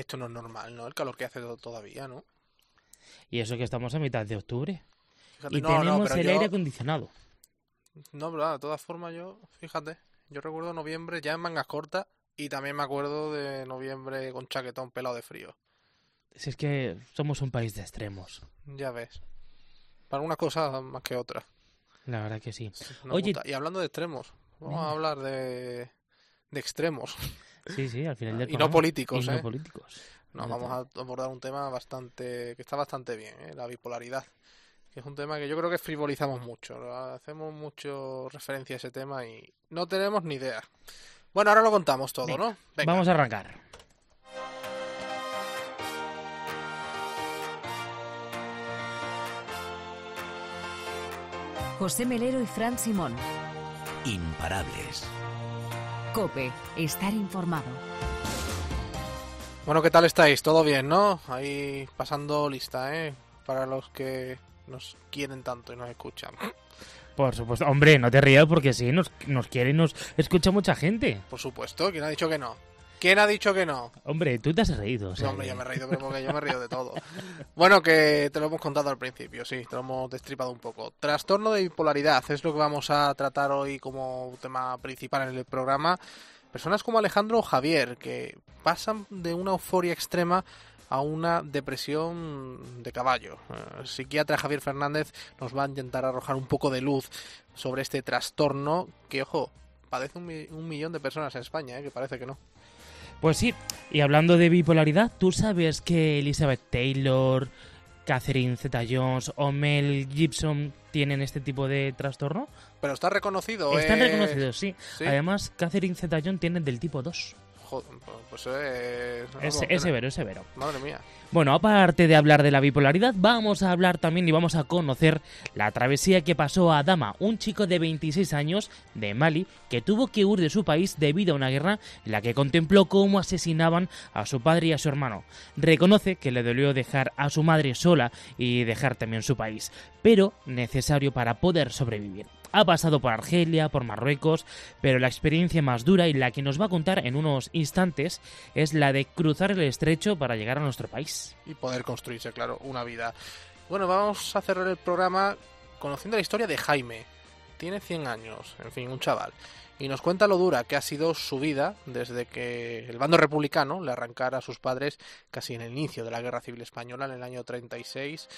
esto no es normal, ¿no? El calor que hace todavía, ¿no? Y eso que estamos a mitad de octubre. Fíjate, Y no, tenemos el yo- aire acondicionado. No, pero de todas formas yo, fíjate, yo recuerdo noviembre ya en mangas cortas y también me acuerdo de noviembre con chaquetón pelado de frío. Si es que somos un país de extremos. Ya ves. Para una cosa más que otra. La verdad que sí. Oye-. Y hablando de extremos, vamos a hablar de, de extremos. Sí, sí, al final del Y no políticos, Y no ¿eh? políticos. No, vamos a abordar un tema bastante que está bastante bien, ¿eh? la bipolaridad. Que es un tema que yo creo que frivolizamos mucho. ¿no? Hacemos mucho referencia a ese tema y no tenemos ni idea. Bueno, ahora lo contamos todo, Venga, ¿no? Venga. Vamos a arrancar. José Melero y Fran Simón. Imparables. Cope, estar informado. Bueno, ¿qué tal estáis? ¿Todo bien, no? Ahí pasando lista, ¿eh? Para los que nos quieren tanto y nos escuchan. Por supuesto. Hombre, no te rías porque sí, nos, nos quiere y nos escucha mucha gente. Por supuesto, ¿quién ha dicho que no? ¿Quién ha dicho que no? Hombre, tú te has reído. o sea No, hombre, ya me he reído, pero porque yo me río de todo. Bueno, que te lo hemos contado al principio, sí, te lo hemos destripado un poco. Trastorno de bipolaridad es lo que vamos a tratar hoy como tema principal en el programa. Personas como Alejandro o Javier, que pasan de una euforia extrema a una depresión de caballo. Eh, El psiquiatra Javier Fernández nos va a intentar arrojar un poco de luz sobre este trastorno que, ojo, padece un, mi- un millón de personas en España, eh, que parece que no. Pues sí, y hablando de bipolaridad, ¿tú sabes que Elizabeth Taylor, Catherine Zeta-Jones o Mel Gibson tienen este tipo de trastorno? Pero está reconocido, Están eh, reconocidos, sí. ¿sí? Además, Catherine Zeta-Jones tiene del tipo 2. Joder, pues eh, Es, vamos, es severo, es severo. Madre mía. Bueno, aparte de hablar de la bipolaridad, vamos a hablar también y vamos a conocer la travesía que pasó a Adama, un chico de 26 años de Mali que tuvo que huir de su país debido a una guerra en la que contempló cómo asesinaban a su padre y a su hermano. Reconoce que le dolió dejar a su madre sola y dejar también su país, pero necesario para poder sobrevivir. Ha pasado por Argelia, por Marruecos, pero la experiencia más dura y la que nos va a contar en unos instantes es la de cruzar el estrecho para llegar a nuestro país. Y poder construirse, claro, una vida. Bueno, vamos a cerrar el programa conociendo la historia de Jaime. Tiene 100 años, en fin, un chaval. Y nos cuenta lo dura que ha sido su vida desde que el bando republicano le arrancara a sus padres casi en el inicio de la Guerra Civil Española, en el año 36.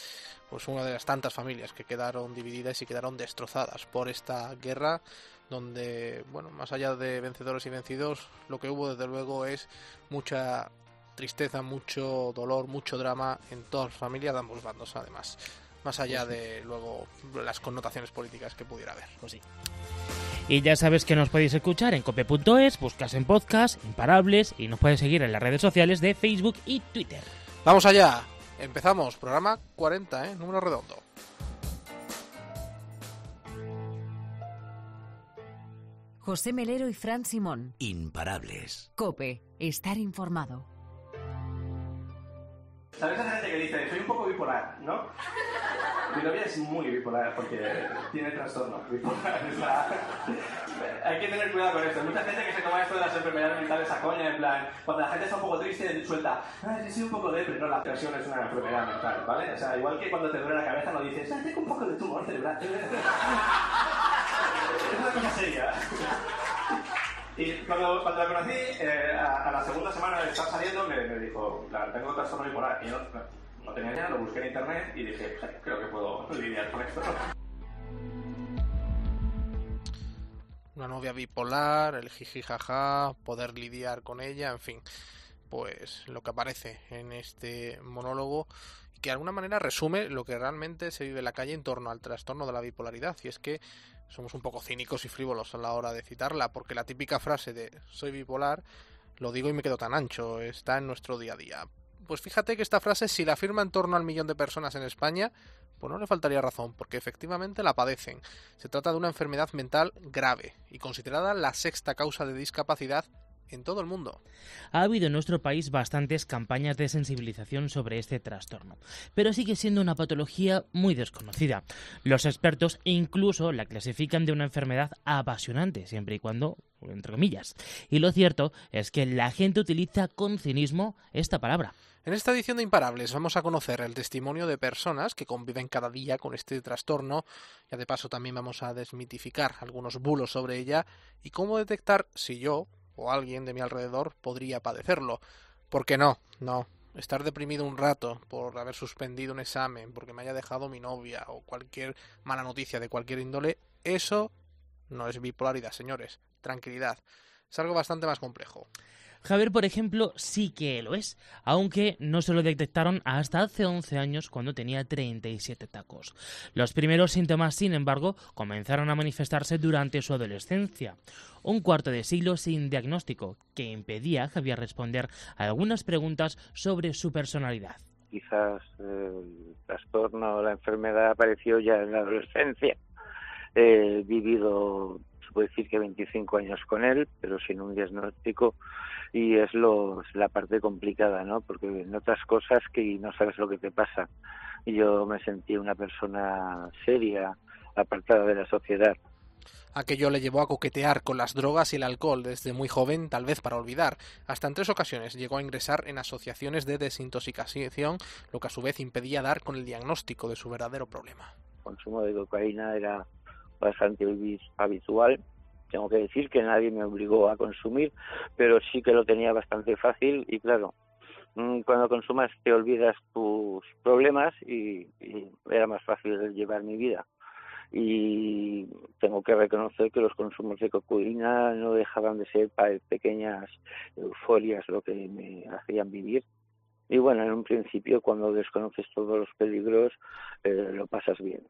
Pues una de las tantas familias que quedaron divididas y quedaron destrozadas por esta guerra donde, bueno, más allá de vencedores y vencidos, lo que hubo desde luego es mucha tristeza, mucho dolor, mucho drama en todas las familias de ambos bandos, además. Más allá de luego las connotaciones políticas que pudiera haber. Pues sí. Y ya sabes que nos podéis escuchar en cope.es, buscas en podcast, imparables, y nos puedes seguir en las redes sociales de Facebook y Twitter. Vamos allá. Empezamos. Programa 40, ¿eh? Número redondo. José Melero y Fran Simón. Imparables. Cope, estar informado. ¿Sabes esa gente que dice, soy un poco bipolar, ¿no? Mi novia es muy bipolar porque tiene trastorno bipolar. hay que tener cuidado con esto. Mucha gente que se toma esto de las enfermedades mentales a coña, en plan, cuando la gente está un poco triste, suelta, ah, sí, soy un poco depre. No, la depresión es una enfermedad mental, ¿vale? O sea, igual que cuando te duele la cabeza no dices, tengo un poco de tumor cerebral. es una cosa seria. Y cuando, cuando la conocí, eh, a, la segunda semana de estar saliendo, me, dijo, "Claro, tengo trastorno bipolar. Y yo no, no tenía idea, lo busqué en internet y dije, "Pues, creo que puedo lidiar con esto. Una novia bipolar, el jiji jaja, poder lidiar con ella, en fin. Pues lo que aparece en este monólogo que de alguna manera resume lo que realmente se vive en la calle en torno al trastorno de la bipolaridad. Y es que somos un poco cínicos y frívolos a la hora de citarla, porque la típica frase de soy bipolar, lo digo y me quedo tan ancho, está en nuestro día a día. Pues fíjate que esta frase, si la afirma en torno al millón de personas en España, pues no le faltaría razón, porque efectivamente la padecen. Se trata de una enfermedad mental grave y considerada la sexta causa de discapacidad en todo el mundo. Ha habido en nuestro país bastantes campañas de sensibilización sobre este trastorno, pero sigue siendo una patología muy desconocida. Los expertos incluso la clasifican de una enfermedad apasionante, siempre y cuando entre comillas. Y lo cierto es que la gente utiliza con cinismo esta palabra. En esta edición de Imparables vamos a conocer el testimonio de personas que conviven cada día con este trastorno, ya de paso también vamos a desmitificar algunos bulos sobre ella y cómo detectar si yo o alguien de mi alrededor podría padecerlo. Porque no, no, estar deprimido un rato por haber suspendido un examen, porque me haya dejado mi novia o cualquier mala noticia de cualquier índole, eso no es bipolaridad, señores. Tranquilidad. Es algo bastante más complejo. Javier, por ejemplo, sí que lo es, aunque no se lo detectaron hasta hace 11 años cuando tenía 37 tacos. Los primeros síntomas, sin embargo, comenzaron a manifestarse durante su adolescencia. Un cuarto de siglo sin diagnóstico, que impedía a Javier responder a algunas preguntas sobre su personalidad. Quizás el trastorno o la enfermedad apareció ya en la adolescencia. He vivido, puede decir que 25 años con él, pero sin un diagnóstico y es lo, la parte complicada, ¿no? Porque notas cosas que no sabes lo que te pasa. Y yo me sentí una persona seria, apartada de la sociedad. Aquello le llevó a coquetear con las drogas y el alcohol desde muy joven, tal vez para olvidar. Hasta en tres ocasiones llegó a ingresar en asociaciones de desintoxicación, lo que a su vez impedía dar con el diagnóstico de su verdadero problema. El consumo de cocaína era bastante habitual tengo que decir que nadie me obligó a consumir, pero sí que lo tenía bastante fácil y claro, mm, cuando consumas te olvidas tus problemas y, era más fácil llevar mi vida. Y tengo que reconocer que los consumos de cocaína no dejaban de ser pequeñas euforias lo que me hacían vivir. Y bueno, en un principio cuando desconoces todos los peligros, eh, lo pasas bien.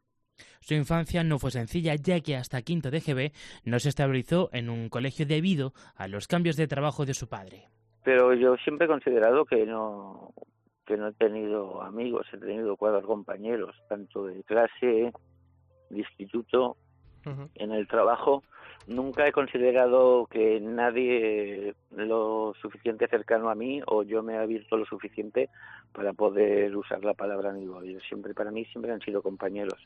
Su infancia no fue sencilla, ya que hasta quinto de GB no se estabilizó en un colegio debido a los cambios de trabajo de su padre. Pero yo siempre he considerado que no que no he tenido amigos, he tenido cuatro compañeros, tanto de clase, de instituto, en el trabajo. Nunca he considerado que nadie lo suficiente cercano a mí o yo me he abierto lo suficiente para poder usar la palabra amigo. siempre para mí siempre han sido compañeros.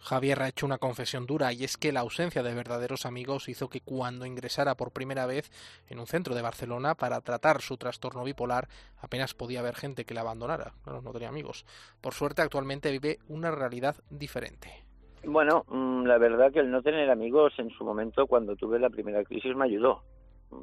Javier ha hecho una confesión dura y es que la ausencia de verdaderos amigos hizo que cuando ingresara por primera vez en un centro de Barcelona para tratar su trastorno bipolar apenas podía haber gente que le abandonara, no tenía amigos. Por suerte actualmente vive una realidad diferente. Bueno, mm, la verdad que el no tener amigos en su momento cuando tuve la primera crisis me ayudó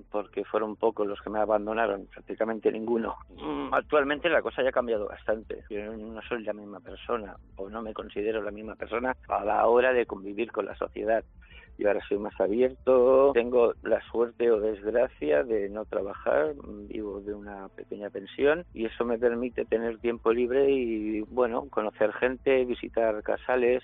porque fueron pocos los que me abandonaron, prácticamente ninguno. Mm, actualmente la cosa ya ha cambiado bastante. Yo no soy la misma persona o no me considero la misma persona a la hora de convivir con la sociedad. Yo ahora soy más abierto, tengo la suerte o desgracia de no trabajar, vivo de una pequeña pensión y eso me permite tener tiempo libre y, bueno, conocer gente, visitar casales,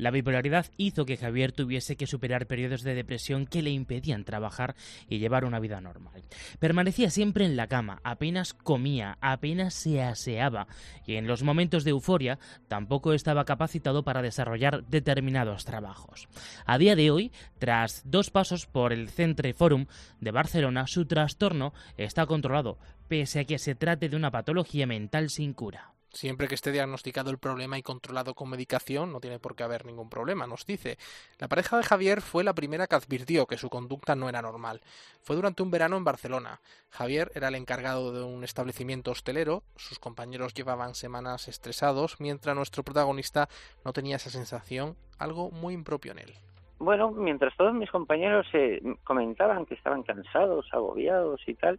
la bipolaridad hizo que Javier tuviese que superar periodos de depresión que le impedían trabajar y llevar una vida normal. Permanecía siempre en la cama, apenas comía, apenas se aseaba y en los momentos de euforia tampoco estaba capacitado para desarrollar determinados trabajos. A día de hoy, tras dos pasos por el Centre Forum de Barcelona, su trastorno está controlado, pese a que se trate de una patología mental sin cura. Siempre que esté diagnosticado el problema y controlado con medicación, no tiene por qué haber ningún problema, nos dice. La pareja de Javier fue la primera que advirtió que su conducta no era normal. Fue durante un verano en Barcelona. Javier era el encargado de un establecimiento hostelero, sus compañeros llevaban semanas estresados, mientras nuestro protagonista no tenía esa sensación, algo muy impropio en él. Bueno, mientras todos mis compañeros eh, comentaban que estaban cansados, agobiados y tal,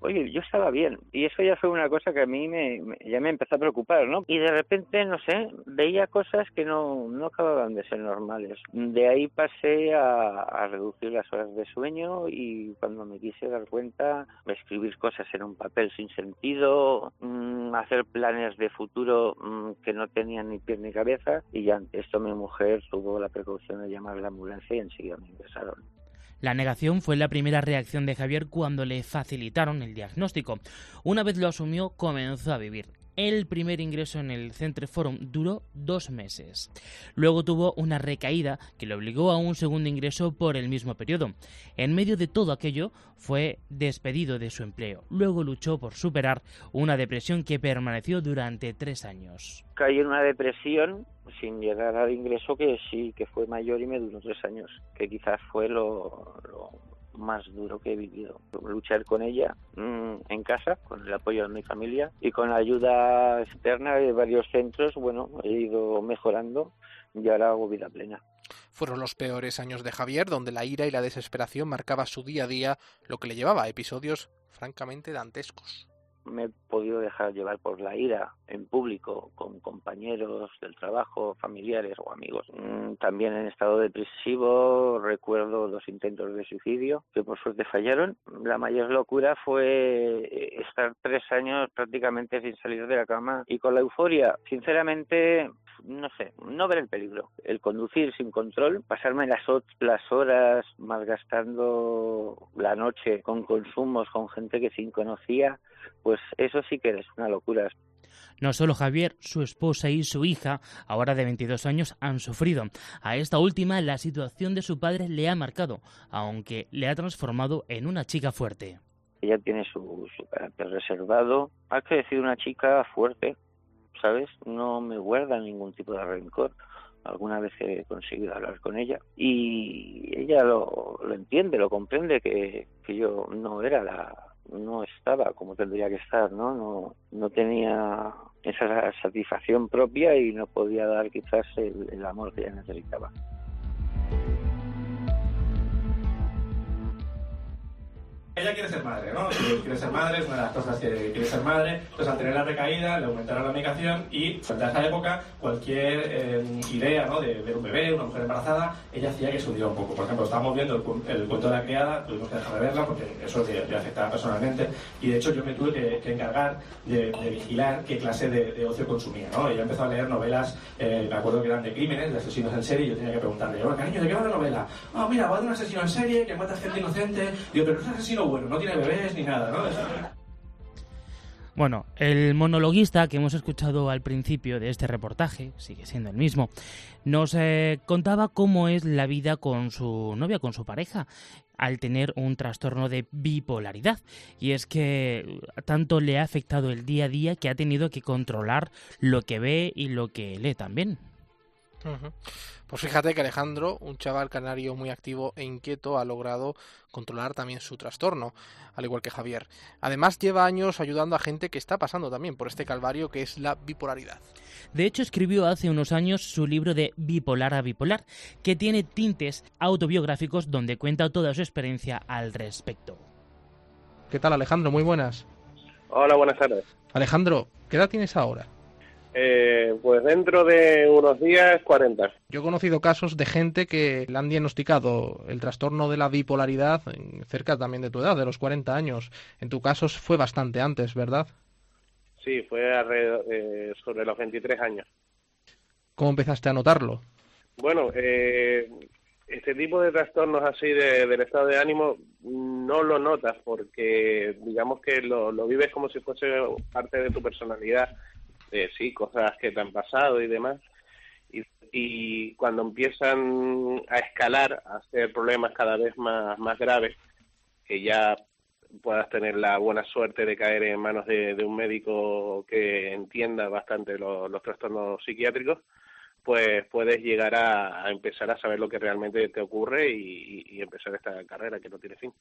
oye, yo estaba bien. Y eso ya fue una cosa que a mí me, ya me empezó a preocupar, ¿no? Y de repente, no sé, veía cosas que no, no acababan de ser normales. De ahí pasé a, reducir las horas de sueño y cuando me quise dar cuenta, escribir cosas en un papel sin sentido, mmm, hacer planes de futuro mmm, que no tenían ni pie ni cabeza. Y ante esto mi mujer tuvo la precaución de llamar a la ambulancia y enseguida me ingresaron. La negación fue la primera reacción de Javier cuando le facilitaron el diagnóstico. Una vez lo asumió, comenzó a vivir. El primer ingreso en el Centre Forum duró dos meses. Luego tuvo una recaída que le obligó a un segundo ingreso por el mismo periodo. En medio de todo aquello fue despedido de su empleo. Luego luchó por superar una depresión que permaneció durante tres años. Caí en una depresión sin llegar al ingreso que sí que fue mayor y me duró tres años, que quizás fue lo, lo más duro que he vivido. Luchar con ella mmm, en casa, con el apoyo de mi familia y con la ayuda externa de varios centros, bueno, he ido mejorando y ahora hago vida plena. Fueron los peores años de Javier, donde la ira y la desesperación marcaba su día a día, lo que le llevaba a episodios francamente dantescos me he podido dejar llevar por la ira en público con compañeros del trabajo, familiares o amigos. Mm, también en estado depresivo recuerdo dos intentos de suicidio que por suerte fallaron. La mayor locura fue eh, estar tres años prácticamente sin salir de la cama y con la euforia. Sinceramente, no sé, no ver el peligro. El conducir sin control, pasarme las, las horas malgastando la noche con consumos, con gente que sin conocía, pues eso sí que es una locura. No solo Javier, su esposa y su hija, ahora de 22 años, han sufrido. A esta última la situación de su padre le ha marcado, aunque le ha transformado en una chica fuerte. Ella tiene su, su carácter reservado, ha crecido una chica fuerte, ¿sabes? No me guarda ningún tipo de rencor. Alguna vez he conseguido hablar con ella y ella lo, lo entiende, lo comprende que, yo no era la, no estaba como tendría que estar, ¿no? No, no tenía esa satisfacción propia y no podía dar quizás el, el amor que ella necesitaba. Ella quiere ser madre, ¿no? Quiere ser madre, es una de las cosas que quiere ser madre. Entonces, al tener la recaída, le aumentaron la medicación y, a esa época, cualquier eh, idea, ¿no? De ver un bebé, una mujer embarazada, ella hacía que se hundiera un poco. Por ejemplo, estábamos viendo el, el cuento de la criada, tuvimos que dejar de verla porque eso le, le afectaba personalmente. Y, de hecho, yo me tuve que, que encargar de, de, vigilar qué clase de, de, ocio consumía, ¿no? Ella empezó a leer novelas, eh, me acuerdo que eran de crímenes, de asesinos en serie, y yo tenía que preguntarle, oye, cariño, ¿de qué va la novela? Ah, oh, mira, va de un asesino en serie que mata gente inocente. Digo, pero es un asesino bueno, no tiene bebés ni nada, ¿no? Bueno, el monologuista que hemos escuchado al principio de este reportaje, sigue siendo el mismo, nos eh, contaba cómo es la vida con su novia, con su pareja, al tener un trastorno de bipolaridad. Y es que tanto le ha afectado el día a día que ha tenido que controlar lo que ve y lo que lee también. Uh -huh. Pues fíjate que Alejandro, un chaval canario muy activo e inquieto, ha logrado controlar también su trastorno, al igual que Javier. Además, lleva años ayudando a gente que está pasando también por este calvario que es la bipolaridad. De hecho, escribió hace unos años su libro de Bipolar a Bipolar, que tiene tintes autobiográficos donde cuenta toda su experiencia al respecto. ¿Qué tal, Alejandro? Muy buenas. Hola, buenas tardes. Alejandro, ¿qué edad tienes ahora? Eh, pues dentro de unos días, 40. Yo he conocido casos de gente que le han diagnosticado el trastorno de la bipolaridad cerca también de tu edad, de los 40 años. En tu caso fue bastante antes, ¿verdad? Sí, fue alrededor, eh, sobre los 23 años. ¿Cómo empezaste a notarlo? Bueno, eh, este tipo de trastornos así de, del estado de ánimo no lo notas porque digamos que lo, lo vives como si fuese parte de tu personalidad eh, sí, cosas que te han pasado y demás. Y, cuando empiezan a escalar, a hacer problemas cada vez más, más graves, que ya puedas tener la buena suerte de caer en manos de, un médico que entienda bastante lo, los trastornos psiquiátricos, pues puedes llegar a, empezar a saber lo que realmente te ocurre y, y, empezar esta carrera que no tiene fin.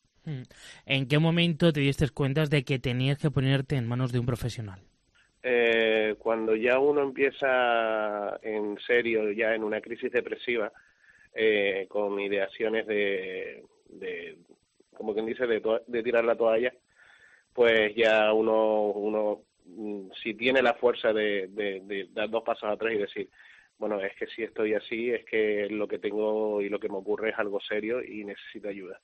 ¿En qué momento te diste cuenta de que tenías que ponerte en manos de un profesional? Eh, cuando ya uno empieza en serio, ya en una crisis depresiva, eh, con ideaciones de, de, como quien dice, de, de tirar la toalla, pues ya uno, uno si tiene la fuerza de, de, dar dos pasos atrás y decir, bueno, es que si estoy así, es que lo que tengo y lo que me ocurre es algo serio y necesito ayuda.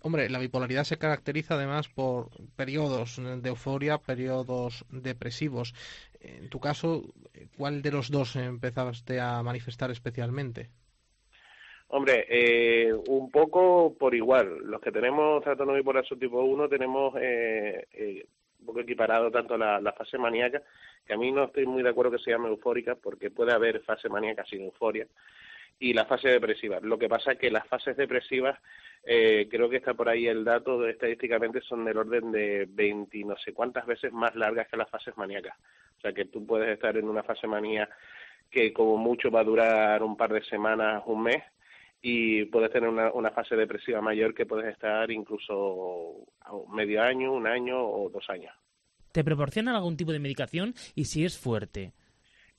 Hombre, la bipolaridad se caracteriza además por periodos de euforia, periodos depresivos. En tu caso, ¿cuál de los dos empezaste a manifestar especialmente? Hombre, eh, un poco por igual. Los que tenemos trastorno bipolar subtipo 1 tenemos eh, eh, un poco equiparado tanto la, la fase maníaca, que a mí no estoy muy de acuerdo que se llame eufórica, porque puede haber fase maníaca sin euforia, y la fase depresiva. Lo que pasa es que las fases depresivas, eh, creo que está por ahí el dato, estadísticamente son del orden de 20 no sé cuántas veces más largas que las fases maníacas. O sea que tú puedes estar en una fase manía que como mucho va a durar un par de semanas, un mes, y puedes tener una, una fase depresiva mayor que puedes estar incluso medio año, un año o dos años. ¿Te proporcionan algún tipo de medicación y si es fuerte?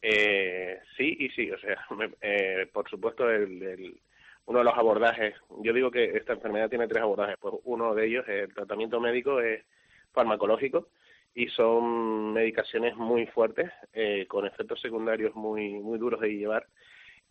Eh, sí y sí, o sea, eh, por supuesto el, uno de los abordajes, yo digo que esta enfermedad tiene tres abordajes, pues uno de ellos, el tratamiento médico es farmacológico y son medicaciones muy fuertes, eh, con efectos secundarios muy, muy duros de llevar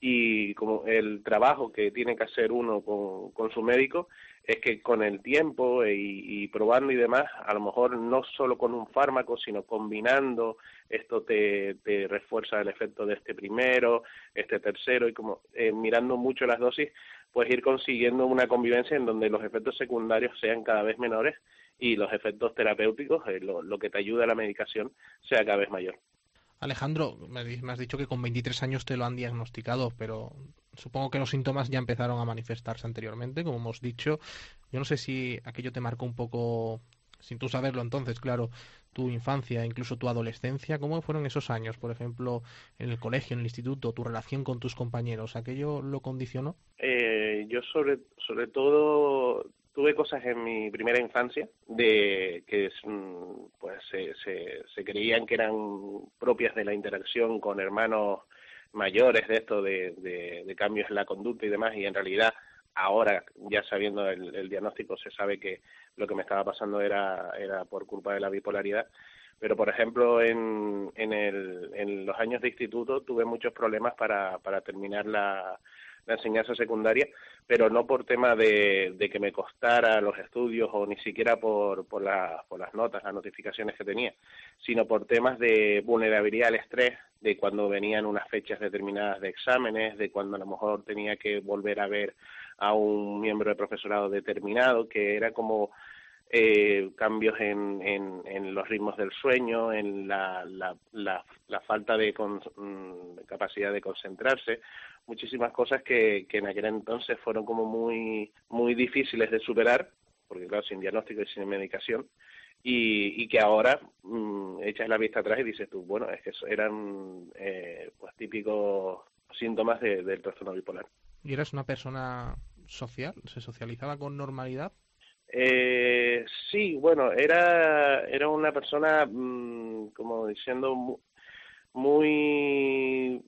y como el trabajo que tiene que hacer uno con, su médico es que con el tiempo y, probando y demás, a lo mejor no solo con un fármaco, sino combinando, esto te, te refuerza el efecto de este primero, este tercero, y como eh, mirando mucho las dosis, pues ir consiguiendo una convivencia en donde los efectos secundarios sean cada vez menores y los efectos terapéuticos, eh, lo, lo que te ayuda a la medicación, sea cada vez mayor. Alejandro, me has dicho que con 23 años te lo han diagnosticado, pero supongo que los síntomas ya empezaron a manifestarse anteriormente, como hemos dicho. Yo no sé si aquello te marcó un poco, sin tú saberlo entonces, claro, tu infancia, incluso tu adolescencia. ¿Cómo fueron esos años, por ejemplo, en el colegio, en el instituto, tu relación con tus compañeros? ¿Aquello lo condicionó? Eh, yo sobre, sobre todo tuve cosas en mi primera infancia de que pues se, se, creían que eran propias de la interacción con hermanos mayores de esto de, de, cambios en la conducta y demás y en realidad ahora ya sabiendo el, diagnóstico se sabe que lo que me estaba pasando era era por culpa de la bipolaridad. Pero por ejemplo en, en, el, en los años de instituto tuve muchos problemas para, para terminar la, la enseñanza secundaria, pero no por tema de, que me costara los estudios o ni siquiera por, por, por las notas, las notificaciones que tenía, sino por temas de vulnerabilidad al estrés, de cuando venían unas fechas determinadas de exámenes, de cuando a lo mejor tenía que volver a ver a un miembro de profesorado determinado, que era como eh, cambios en, en, en, los ritmos del sueño, en la, la, la, falta de mm, capacidad de concentrarse, muchísimas cosas que, que en aquel entonces fueron como muy, muy difíciles de superar, porque claro, sin diagnóstico y sin medicación, y, y que ahora mm, echas la vista atrás y dices tú, bueno, es que eran eh, pues típicos síntomas de, del trastorno bipolar. ¿Y eras una persona social? ¿Se socializaba con normalidad? Eh, sí, bueno, era, era una persona, mm, como diciendo, muy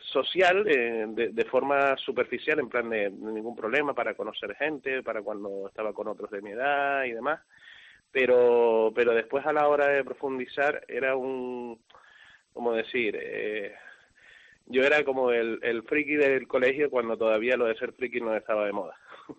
social eh, de, forma superficial, en plan de, ningún problema para conocer gente, para cuando estaba con otros de mi edad y demás, pero, pero después a la hora de profundizar era un, como decir, eh, yo era como el, el friki del colegio cuando todavía lo de ser friki no estaba de moda.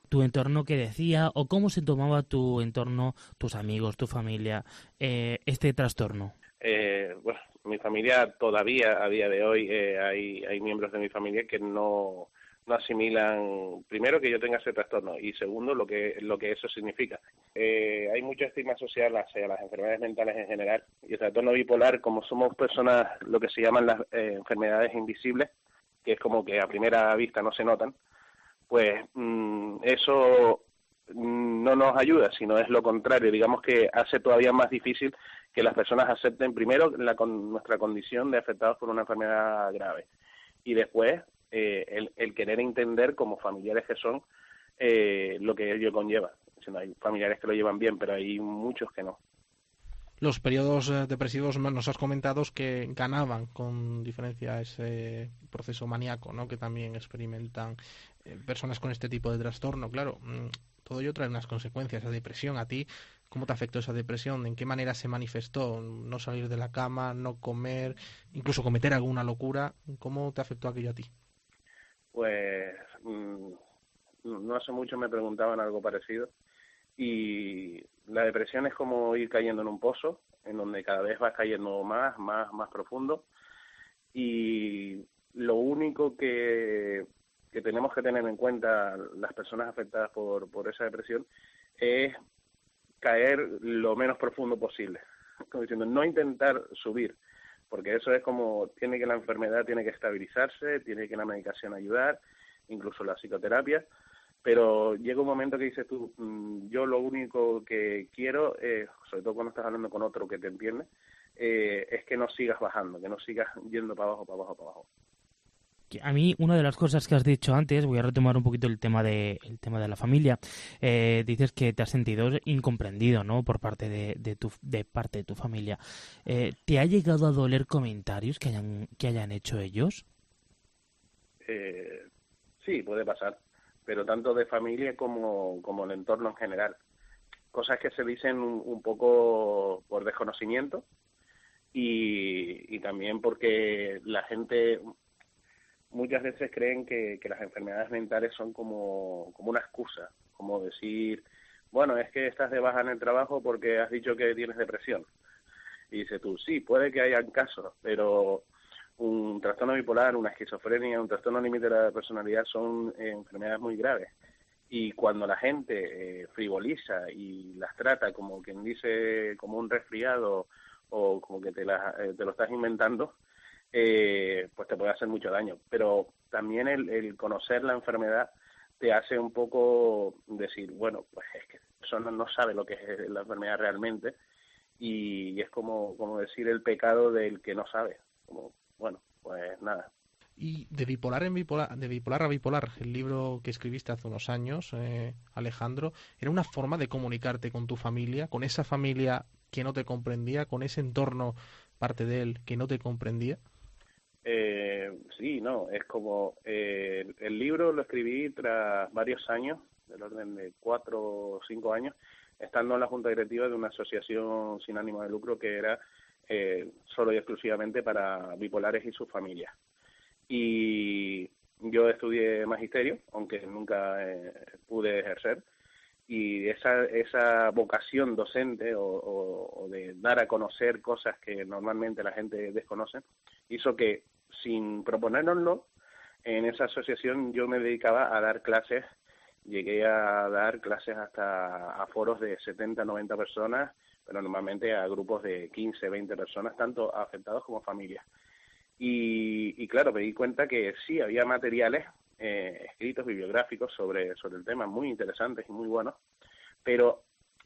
¿Tu entorno qué decía o cómo se tomaba tu entorno, tus amigos, tu familia, eh, este trastorno? Eh, bueno, mi familia todavía a día de hoy eh, hay, hay miembros de mi familia que no, no asimilan primero que yo tenga ese trastorno y segundo lo que lo que eso significa eh, hay mucho estigma social hacia las enfermedades mentales en general y el trastorno bipolar como somos personas lo que se llaman las eh, enfermedades invisibles que es como que a primera vista no se notan pues mm, eso mm, no nos ayuda sino es lo contrario digamos que hace todavía más difícil que las personas acepten primero la, con nuestra condición de afectados por una enfermedad grave y después eh, el, el, querer entender como familiares que son eh, lo que ello conlleva. hay familiares que lo llevan bien, pero hay muchos que no. Los periodos eh, depresivos nos has comentado que ganaban con diferencia ese proceso maníaco, ¿no? Que también experimentan personas con este tipo de trastorno. Claro, mm, todo ello trae unas consecuencias. La depresión a ti ¿Cómo te afectó esa depresión? ¿En qué manera se manifestó? ¿No salir de la cama, no comer, incluso cometer alguna locura? ¿Cómo te afectó aquello a ti? Pues mm, no hace mucho me preguntaban algo parecido y la depresión es como ir cayendo en un pozo en donde cada vez vas cayendo más, más, más profundo y lo único que, que tenemos que tener en cuenta las personas afectadas por, por esa depresión es caer lo menos profundo posible. como no intentar subir, porque eso es como, tiene que la enfermedad tiene que estabilizarse, tiene que la medicación ayudar, incluso la psicoterapia, pero llega un momento que dices tú, mm, yo lo único que quiero, eh, sobre todo cuando estás hablando con otro que te entiende, eh, es que no sigas bajando, que no sigas yendo para abajo, para abajo, para abajo. A mí una de las cosas que has dicho antes, voy a retomar un poquito el tema de el tema de la familia. Eh, dices que te has sentido incomprendido, ¿no? Por parte de, de tu de parte de tu familia. Eh, ¿Te ha llegado a doler comentarios que hayan que hayan hecho ellos? Eh, sí, puede pasar, pero tanto de familia como como el entorno en general. Cosas que se dicen un, un poco por desconocimiento y, y también porque la gente muchas veces creen que, que, las enfermedades mentales son como, como una excusa, como decir, bueno, es que estás de baja en el trabajo porque has dicho que tienes depresión. Y dice tú, sí, puede que hayan casos, pero un trastorno bipolar, una esquizofrenia, un trastorno límite de la personalidad son eh, enfermedades muy graves. Y cuando la gente eh, frivoliza y las trata como quien dice, como un resfriado o como que te, la, eh, te lo estás inventando, eh, pues te puede hacer mucho daño. Pero también el, el, conocer la enfermedad te hace un poco decir, bueno, pues es que la persona no sabe lo que es la enfermedad realmente y es como, como decir el pecado del que no sabe. Como, bueno, pues nada. Y de bipolar en bipolar, de bipolar a bipolar, el libro que escribiste hace unos años, eh, Alejandro, era una forma de comunicarte con tu familia, con esa familia que no te comprendía, con ese entorno parte de él que no te comprendía. Eh, sí, no, es como eh, el libro lo escribí tras varios años, del orden de cuatro o cinco años, estando en la junta directiva de una asociación sin ánimo de lucro que era eh, solo y exclusivamente para bipolares y sus familias. Y yo estudié magisterio, aunque nunca eh, pude ejercer, y esa, esa vocación docente o, o, o, de dar a conocer cosas que normalmente la gente desconoce hizo que sin proponérnoslo en esa asociación yo me dedicaba a dar clases llegué a dar clases hasta a foros de 70 90 personas pero normalmente a grupos de 15 20 personas tanto afectados como familias. Y, y claro me di cuenta que sí había materiales eh, escritos bibliográficos sobre, sobre el tema, muy interesantes y muy buenos, pero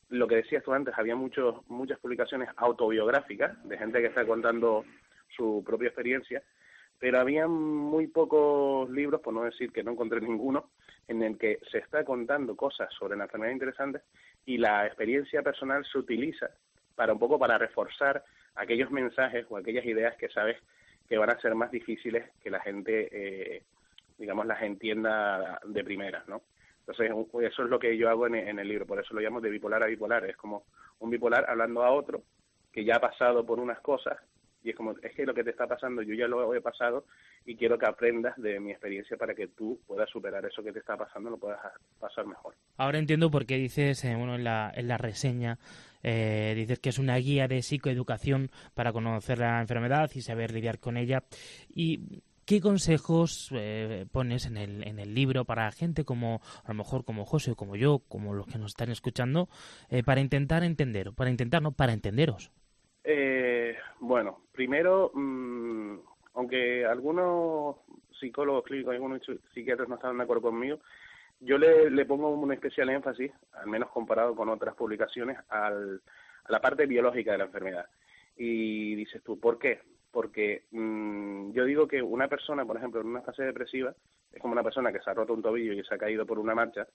lo que decías tú antes, había muchos, muchas publicaciones autobiográficas de gente que está contando su propia experiencia, pero había muy pocos libros, por no decir que no encontré ninguno, en el que se está contando cosas sobre la enfermedad interesantes y la experiencia personal se utiliza para un poco para reforzar aquellos mensajes o aquellas ideas que sabes que van a ser más difíciles que la gente eh, digamos, las entienda de primera, ¿no? Entonces, eso es lo que yo hago en, el libro, por eso lo llamo de bipolar a bipolar, es como un bipolar hablando a otro que ya ha pasado por unas cosas y es como, es que lo que te está pasando yo ya lo he pasado y quiero que aprendas de mi experiencia para que tú puedas superar eso que te está pasando, lo puedas pasar mejor. Ahora entiendo por qué dices, eh, en la, en la reseña, eh, dices que es una guía de psicoeducación para conocer la enfermedad y saber lidiar con ella. Y ¿Qué consejos eh, pones en el, en el libro para gente como, a lo mejor como José o como yo, como los que nos están escuchando, eh, para intentar entender, para intentar, no, para entenderos? Eh, bueno, primero, mmm, aunque algunos psicólogos clínicos, algunos psiquiatras no están de acuerdo conmigo, yo le, pongo un especial énfasis, al menos comparado con otras publicaciones, al, a la parte biológica de la enfermedad. Y dices tú, ¿por qué? porque mmm, yo digo que una persona, por ejemplo, en una fase depresiva, es como una persona que se ha roto un tobillo y se ha caído por una marcha,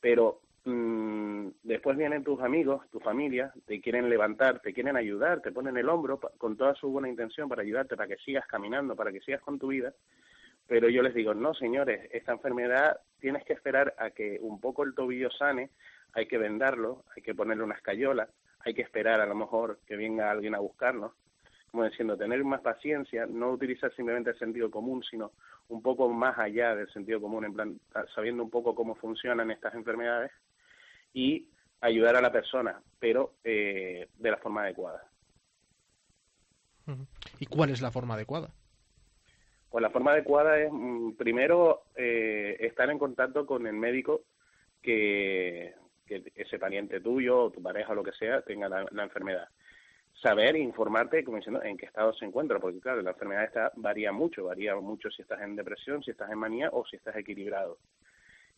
pero mmm, después vienen tus amigos, tu familia, te quieren levantar, te quieren ayudar, te ponen el hombro con toda su buena intención para ayudarte, para que sigas caminando, para que sigas con tu vida, pero yo les digo, no, señores, esta enfermedad tienes que esperar a que un poco el tobillo sane, hay que vendarlo, hay que ponerle una escayola, hay que esperar a lo mejor que venga alguien a buscarnos, como diciendo, tener más paciencia, no utilizar simplemente el sentido común, sino un poco más allá del sentido común, en plan, sabiendo un poco cómo funcionan estas enfermedades y ayudar a la persona, pero eh, de la forma adecuada. ¿Y cuál es la forma adecuada? Pues la forma adecuada es, mm, primero, eh, estar en contacto con el médico que, que ese pariente tuyo o tu pareja o lo que sea tenga la, la enfermedad saber e informarte como diciendo en qué estado se encuentra, porque claro, la enfermedad está, varía mucho, varía mucho si estás en depresión, si estás en manía o si estás equilibrado.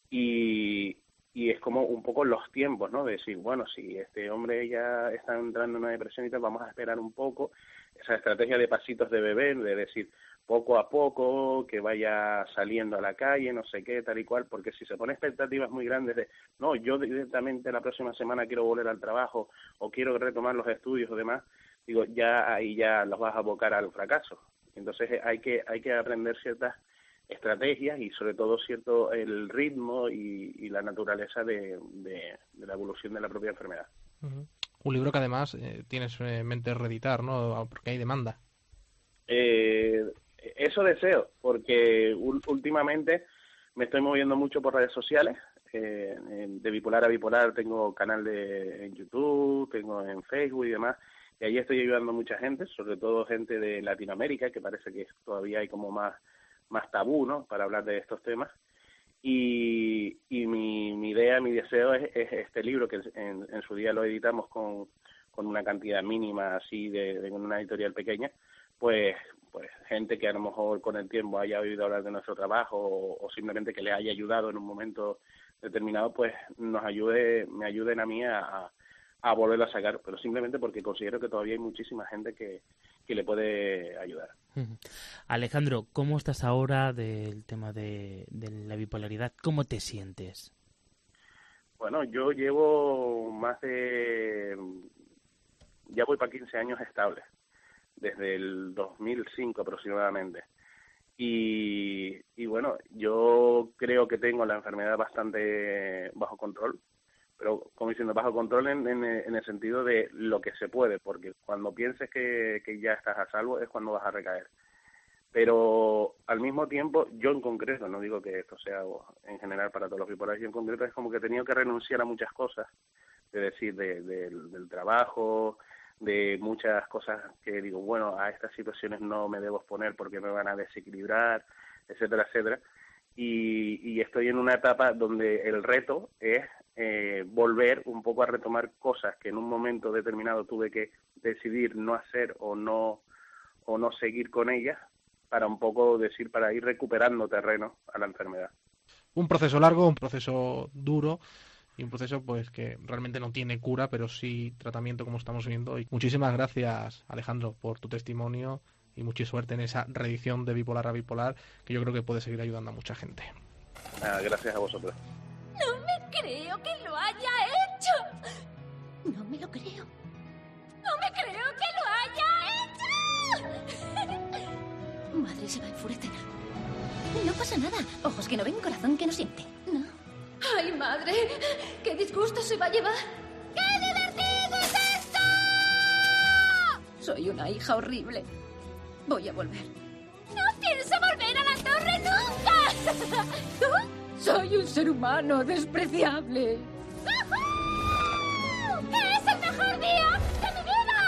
Y, y es como un poco los tiempos, ¿no? De decir, bueno, si este hombre ya está entrando en una depresión y tal, vamos a esperar un poco. Esa estrategia de pasitos de bebé, de decir, poco a poco, que vaya saliendo a la calle, no sé qué, tal y cual, porque si se pone expectativas muy grandes de, no, yo directamente la próxima semana quiero volver al trabajo o quiero retomar los estudios o demás, digo, ya ahí ya los vas a abocar al fracaso. Entonces eh, hay que, hay que aprender ciertas estrategias y sobre todo cierto el ritmo y, la naturaleza de, de, la evolución de la propia enfermedad. Un libro que además eh, tienes en mente reeditar, ¿no? Porque hay demanda. Eh, eso deseo, porque últimamente me estoy moviendo mucho por redes sociales. Eh, de bipolar a bipolar tengo canal de, en YouTube, tengo en Facebook y demás. Y ahí estoy ayudando a mucha gente, sobre todo gente de Latinoamérica, que parece que todavía hay como más, más tabú, ¿no? Para hablar de estos temas. Y, y mi, mi idea, mi deseo es, este libro, que en, su día lo editamos con, con una cantidad mínima así de, de una editorial pequeña, pues pues gente que a lo mejor con el tiempo haya oído hablar de nuestro trabajo o, simplemente que le haya ayudado en un momento determinado, pues nos ayude, me ayuden a mí a, a volverlo a sacar, pero simplemente porque considero que todavía hay muchísima gente que, que le puede ayudar. Alejandro, ¿cómo estás ahora del tema de, de la bipolaridad? ¿Cómo te sientes? Bueno, yo llevo más de... ya voy para 15 años estable desde el 2005 aproximadamente. Y, y bueno, yo creo que tengo la enfermedad bastante bajo control, pero como diciendo, bajo control en, en, el sentido de lo que se puede, porque cuando pienses que, que ya estás a salvo es cuando vas a recaer. Pero al mismo tiempo, yo en concreto, no digo que esto sea en general para todos los bipolares, yo en concreto es como que he tenido que renunciar a muchas cosas, es decir, de, del trabajo, de muchas cosas que digo, bueno, a estas situaciones no me debo exponer porque me van a desequilibrar, etcétera, etcétera. Y estoy en una etapa donde el reto es eh, volver un poco a retomar cosas que en un momento determinado tuve que decidir no hacer o no o no seguir con ellas para un poco decir para ir recuperando terreno a la enfermedad. Un proceso largo, un proceso duro, y un proceso pues que realmente no tiene cura, pero sí tratamiento como estamos viendo. Y muchísimas gracias Alejandro por tu testimonio y mucha suerte en esa reedición de Bipolar a Bipolar, que yo creo que puede seguir ayudando a mucha gente. gracias a vosotros. No me creo que lo haya hecho. No me lo creo. No me creo que lo haya hecho. Madre se va a enfurecer. No pasa nada. Ojos que no ven, corazón que no siente. No. ¡Ay, madre! ¡Qué disgusto se va a llevar! ¡Qué divertido es esto! Soy una hija horrible. Voy a volver. ¡No pienso volver a la torre nunca! Soy un ser humano despreciable. ¡Que es el mejor día de mi vida!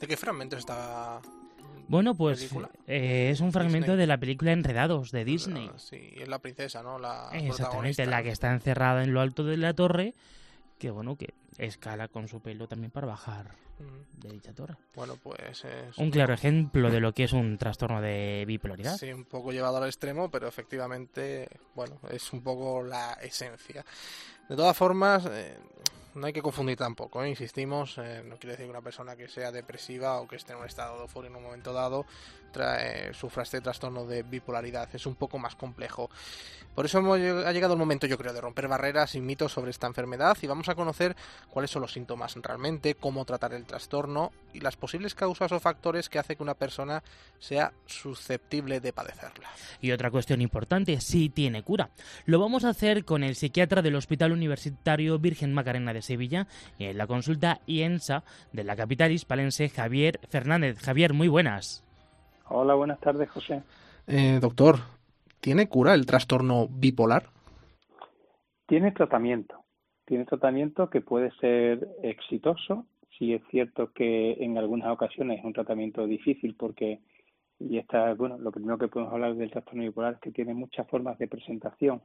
¿De qué fragmento está bueno, pues eh, es un fragmento de la película Enredados de Disney. sí, es la princesa, ¿no? La Exactamente, la que está encerrada en lo alto de la torre, que bueno, que escala con su pelo también para bajar de dicha torre. Bueno, pues es... Un claro ejemplo de lo que es un trastorno de bipolaridad. Sí, un poco llevado al extremo, pero efectivamente, bueno, es un poco la esencia. De todas formas, eh, no hay que confundir tampoco, ¿eh? insistimos, eh, no quiere decir que una persona que sea depresiva o que esté en un estado de euforia en un momento dado trae, sufra este trastorno de bipolaridad, es un poco más complejo. Por eso ha llegado el momento, yo creo, de romper barreras y mitos sobre esta enfermedad y vamos a conocer cuáles son los síntomas realmente, cómo tratar el trastorno y las posibles causas o factores que hace que una persona sea susceptible de padecerla. Y otra cuestión importante, si tiene cura. Lo vamos a hacer con el psiquiatra del Hospital Universitario Virgen Macarena de Sevilla y en la consulta IENSA de la capital hispalense, Javier Fernández. Javier, muy buenas. Hola, buenas tardes, José. Eh, doctor, ¿tiene cura el trastorno bipolar? Tiene tratamiento. Tiene tratamiento que puede ser exitoso. Sí es cierto que en algunas ocasiones es un tratamiento difícil porque, y está, bueno, lo primero que podemos hablar del trastorno bipolar es que tiene muchas formas de presentación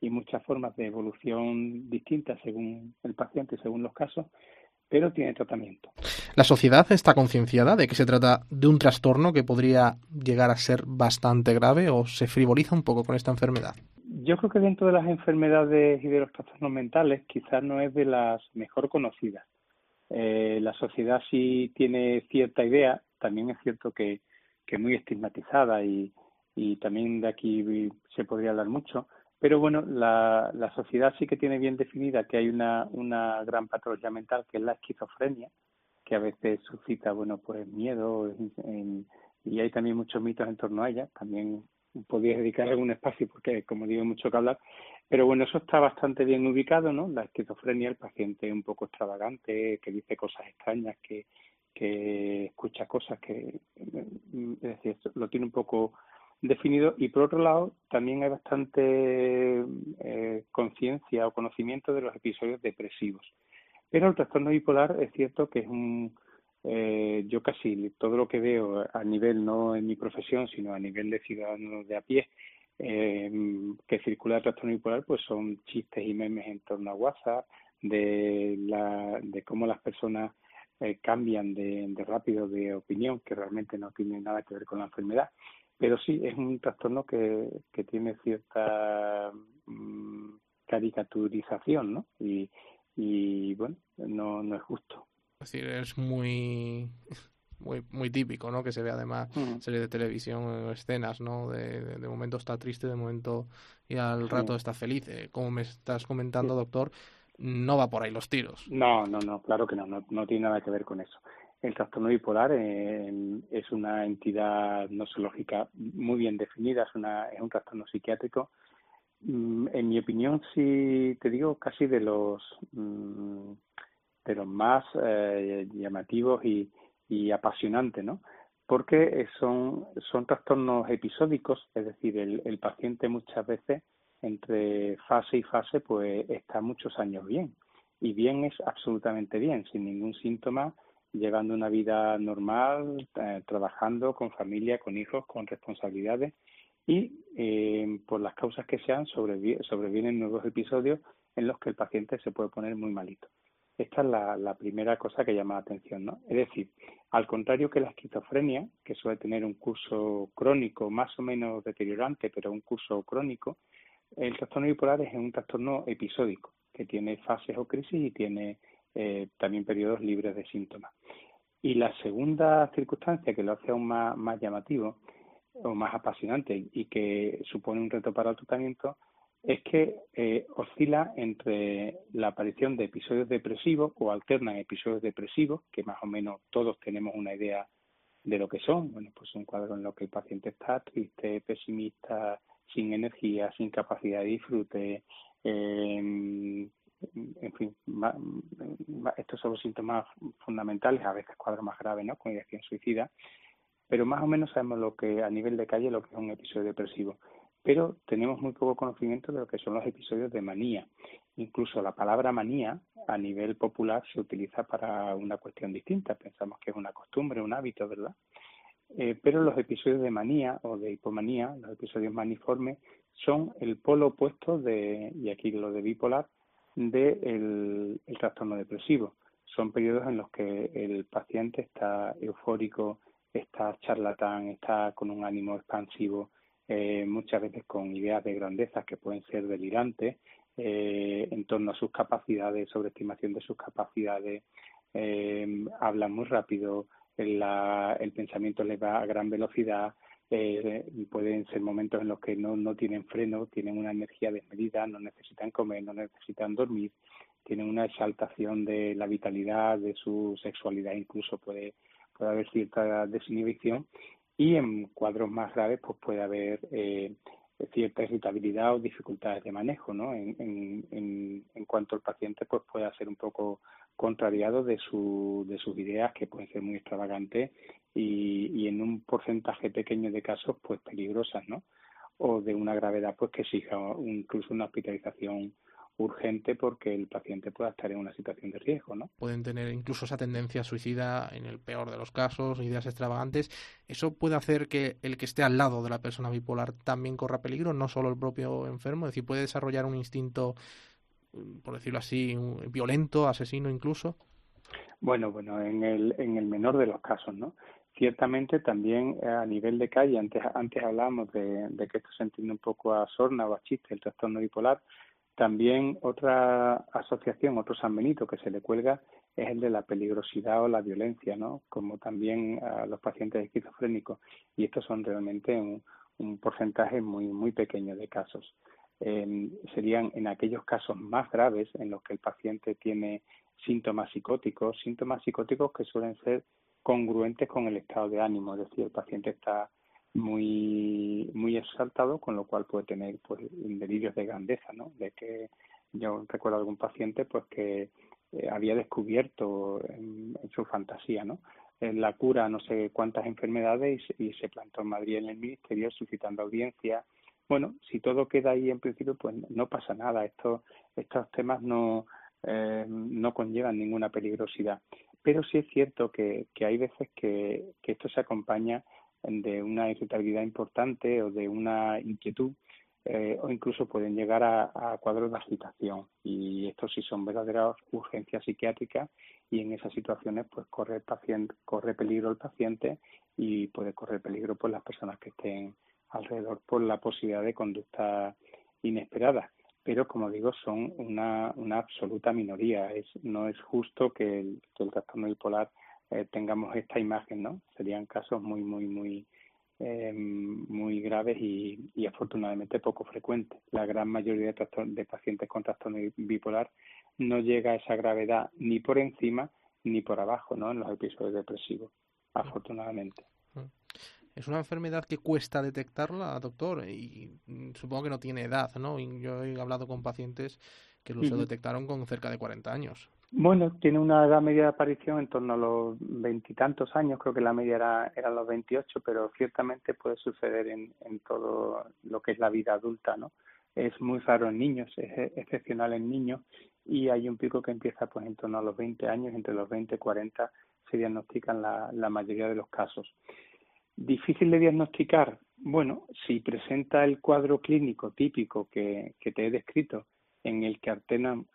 y muchas formas de evolución distintas según el paciente, según los casos, pero tiene tratamiento. ¿La sociedad está concienciada de que se trata de un trastorno que podría llegar a ser bastante grave o se frivoliza un poco con esta enfermedad? Yo creo que dentro de las enfermedades y de los trastornos mentales quizás no es de las mejor conocidas. Eh, la sociedad sí tiene cierta idea, también es cierto que, que muy estigmatizada y, y también de aquí se podría hablar mucho, pero bueno, la, la sociedad sí que tiene bien definida que hay una, una gran patología mental que es la esquizofrenia, que a veces suscita, bueno, pues miedo y hay también muchos mitos en torno a ella. También podría dedicar algún espacio porque, como digo, mucho que hablar. Pero bueno, eso está bastante bien ubicado, ¿no? La esquizofrenia, el paciente un poco extravagante, que dice cosas extrañas, que, que escucha cosas, que, es decir, lo tiene un poco definido y por otro lado también hay bastante eh, conciencia o conocimiento de los episodios depresivos. Pero el trastorno bipolar es cierto que es un, eh, yo casi todo lo que veo a nivel, no en mi profesión, sino a nivel de ciudadanos de a pie, eh, que circula el trastorno bipolar, pues son chistes y memes en torno a WhatsApp, de, la, de cómo las personas cambian de, de rápido de opinión, que realmente no tiene nada que ver con la enfermedad pero sí es un trastorno que, que tiene cierta mm, caricaturización, ¿no? Y, y bueno, no, no es justo. Es decir, es muy muy muy típico, ¿no? Que se ve además en series de televisión, escenas, ¿no? De, de, momento está triste, de momento y al rato está feliz. Eh, como me estás comentando, doctor, no va por ahí los tiros. No, no, no, claro que no, no, no tiene nada que ver con eso. El trastorno bipolar eh, es una entidad nosológica muy bien definida, es, una, es un trastorno psiquiátrico. Mm, en mi opinión, sí te digo, casi de los, mm, de los más eh, llamativos y, y apasionantes, ¿no? Porque son, son trastornos episódicos, es decir, el paciente muchas veces entre fase y fase pues está muchos años bien. Y bien es absolutamente bien, sin ningún síntoma llevando una vida normal, eh, trabajando con familia, con hijos, con responsabilidades y eh, por las causas que sean sobrevienen nuevos episodios en los que el paciente se puede poner muy malito. Esta es la, la, primera cosa que llama la atención, ¿no? Es decir, al contrario que la esquizofrenia, que suele tener un curso crónico más o menos deteriorante, pero un curso crónico, el trastorno bipolar es un trastorno episódico, que tiene fases o crisis y tiene eh, también periodos libres de síntomas. Y la segunda circunstancia que lo hace aún más, más llamativo o más apasionante y que supone un reto para el tratamiento es que eh, oscila entre la aparición de episodios depresivos o alternan episodios depresivos, que más o menos todos tenemos una idea de lo que son. Bueno, pues un cuadro en lo que el paciente está triste, pesimista, sin energía, sin capacidad de disfrute, eh, en fin, estos son los síntomas fundamentales, a veces cuadros más graves, ¿no? Con ideación suicida, pero más o menos sabemos lo que a nivel de calle lo que es un episodio depresivo, pero tenemos muy poco conocimiento de lo que son los episodios de manía. Incluso la palabra manía a nivel popular se utiliza para una cuestión distinta, pensamos que es una costumbre, un hábito, ¿verdad? Eh, pero los episodios de manía o de hipomanía, los episodios maniformes, son el polo opuesto de, y aquí lo de bipolar, del el trastorno depresivo. Son periodos en los que el paciente está eufórico, está charlatán, está con un ánimo expansivo, eh, muchas veces con ideas de grandeza que pueden ser delirantes eh, en torno a sus capacidades, sobreestimación de sus capacidades, eh, habla muy rápido, el pensamiento le va a gran velocidad, eh, pueden ser momentos en los que no, no tienen freno, tienen una energía desmedida, no necesitan comer, no necesitan dormir, tienen una exaltación de la vitalidad, de su sexualidad, incluso puede, puede haber cierta desinhibición. Y en cuadros más graves pues puede haber eh, cierta irritabilidad o dificultades de manejo, ¿no? En, en, cuanto el paciente pues pueda ser un poco contrariado de, su, de sus ideas que pueden ser muy extravagantes y, y en un porcentaje pequeño de casos pues peligrosas, ¿no? O de una gravedad pues que exija incluso una hospitalización urgente porque el paciente pueda estar en una situación de riesgo, ¿no? Pueden tener incluso esa tendencia suicida en el peor de los casos, ideas extravagantes. ¿Eso puede hacer que el que esté al lado de la persona bipolar también corra peligro, no solo el propio enfermo? Es decir, puede desarrollar un instinto, por decirlo así, violento, asesino incluso. Bueno, bueno, en el, en el menor de los casos, ¿no? Ciertamente también eh, a nivel de calle, antes, antes hablábamos de, de que esto se entiende un poco a sorna o a chiste, el trastorno bipolar, también otra asociación, otro San Benito que se le cuelga es el de la peligrosidad o la violencia, ¿no? Como también a los pacientes esquizofrénicos. Y estos son realmente un, porcentaje muy, muy pequeño de casos. Eh, serían en aquellos casos más graves en los que el paciente tiene síntomas psicóticos, síntomas psicóticos que suelen ser congruentes con el estado de ánimo, es decir, el paciente está muy muy exaltado, con lo cual puede tener pues delirios de grandeza, ¿no? De que yo recuerdo algún paciente pues que eh, había descubierto en, su fantasía, ¿no? En la cura no sé cuántas enfermedades y, se plantó en Madrid en el ministerio suscitando audiencia. Bueno, si todo queda ahí en principio, pues no pasa nada. Estos estos temas no eh, no conllevan ninguna peligrosidad. Pero sí es cierto que, que hay veces que, que esto se acompaña de una irritabilidad importante o de una inquietud eh, o incluso pueden llegar a, cuadros de agitación. Y estos sí son verdaderas urgencias psiquiátricas y en esas situaciones pues corre el paciente corre peligro el paciente y puede correr peligro por las personas que estén alrededor por la posibilidad de conducta inesperada. Pero como digo son una, una absoluta minoría. Es no es justo que el, que el trastorno bipolar eh, tengamos esta imagen, ¿no? Serían casos muy, muy, muy, eh, muy graves y, y, afortunadamente poco frecuentes. La gran mayoría de, de pacientes con trastorno bipolar no llega a esa gravedad ni por encima ni por abajo, ¿no? En los episodios depresivos, afortunadamente. Es una enfermedad que cuesta detectarla, doctor, y supongo que no tiene edad, ¿no? yo he hablado con pacientes que lo detectaron con cerca de 40 años. Bueno, tiene una edad media de aparición en torno a los veintitantos años, creo que la media era, era los 28, pero ciertamente puede suceder en, en todo lo que es la vida adulta, ¿no? Es muy raro en niños, es excepcional en niños y hay un pico que empieza pues en torno a los 20 años, entre los 20 y 40 se diagnostican la, la mayoría de los casos. Difícil de diagnosticar, bueno, si presenta el cuadro clínico típico que, que te he descrito, en el que alternan,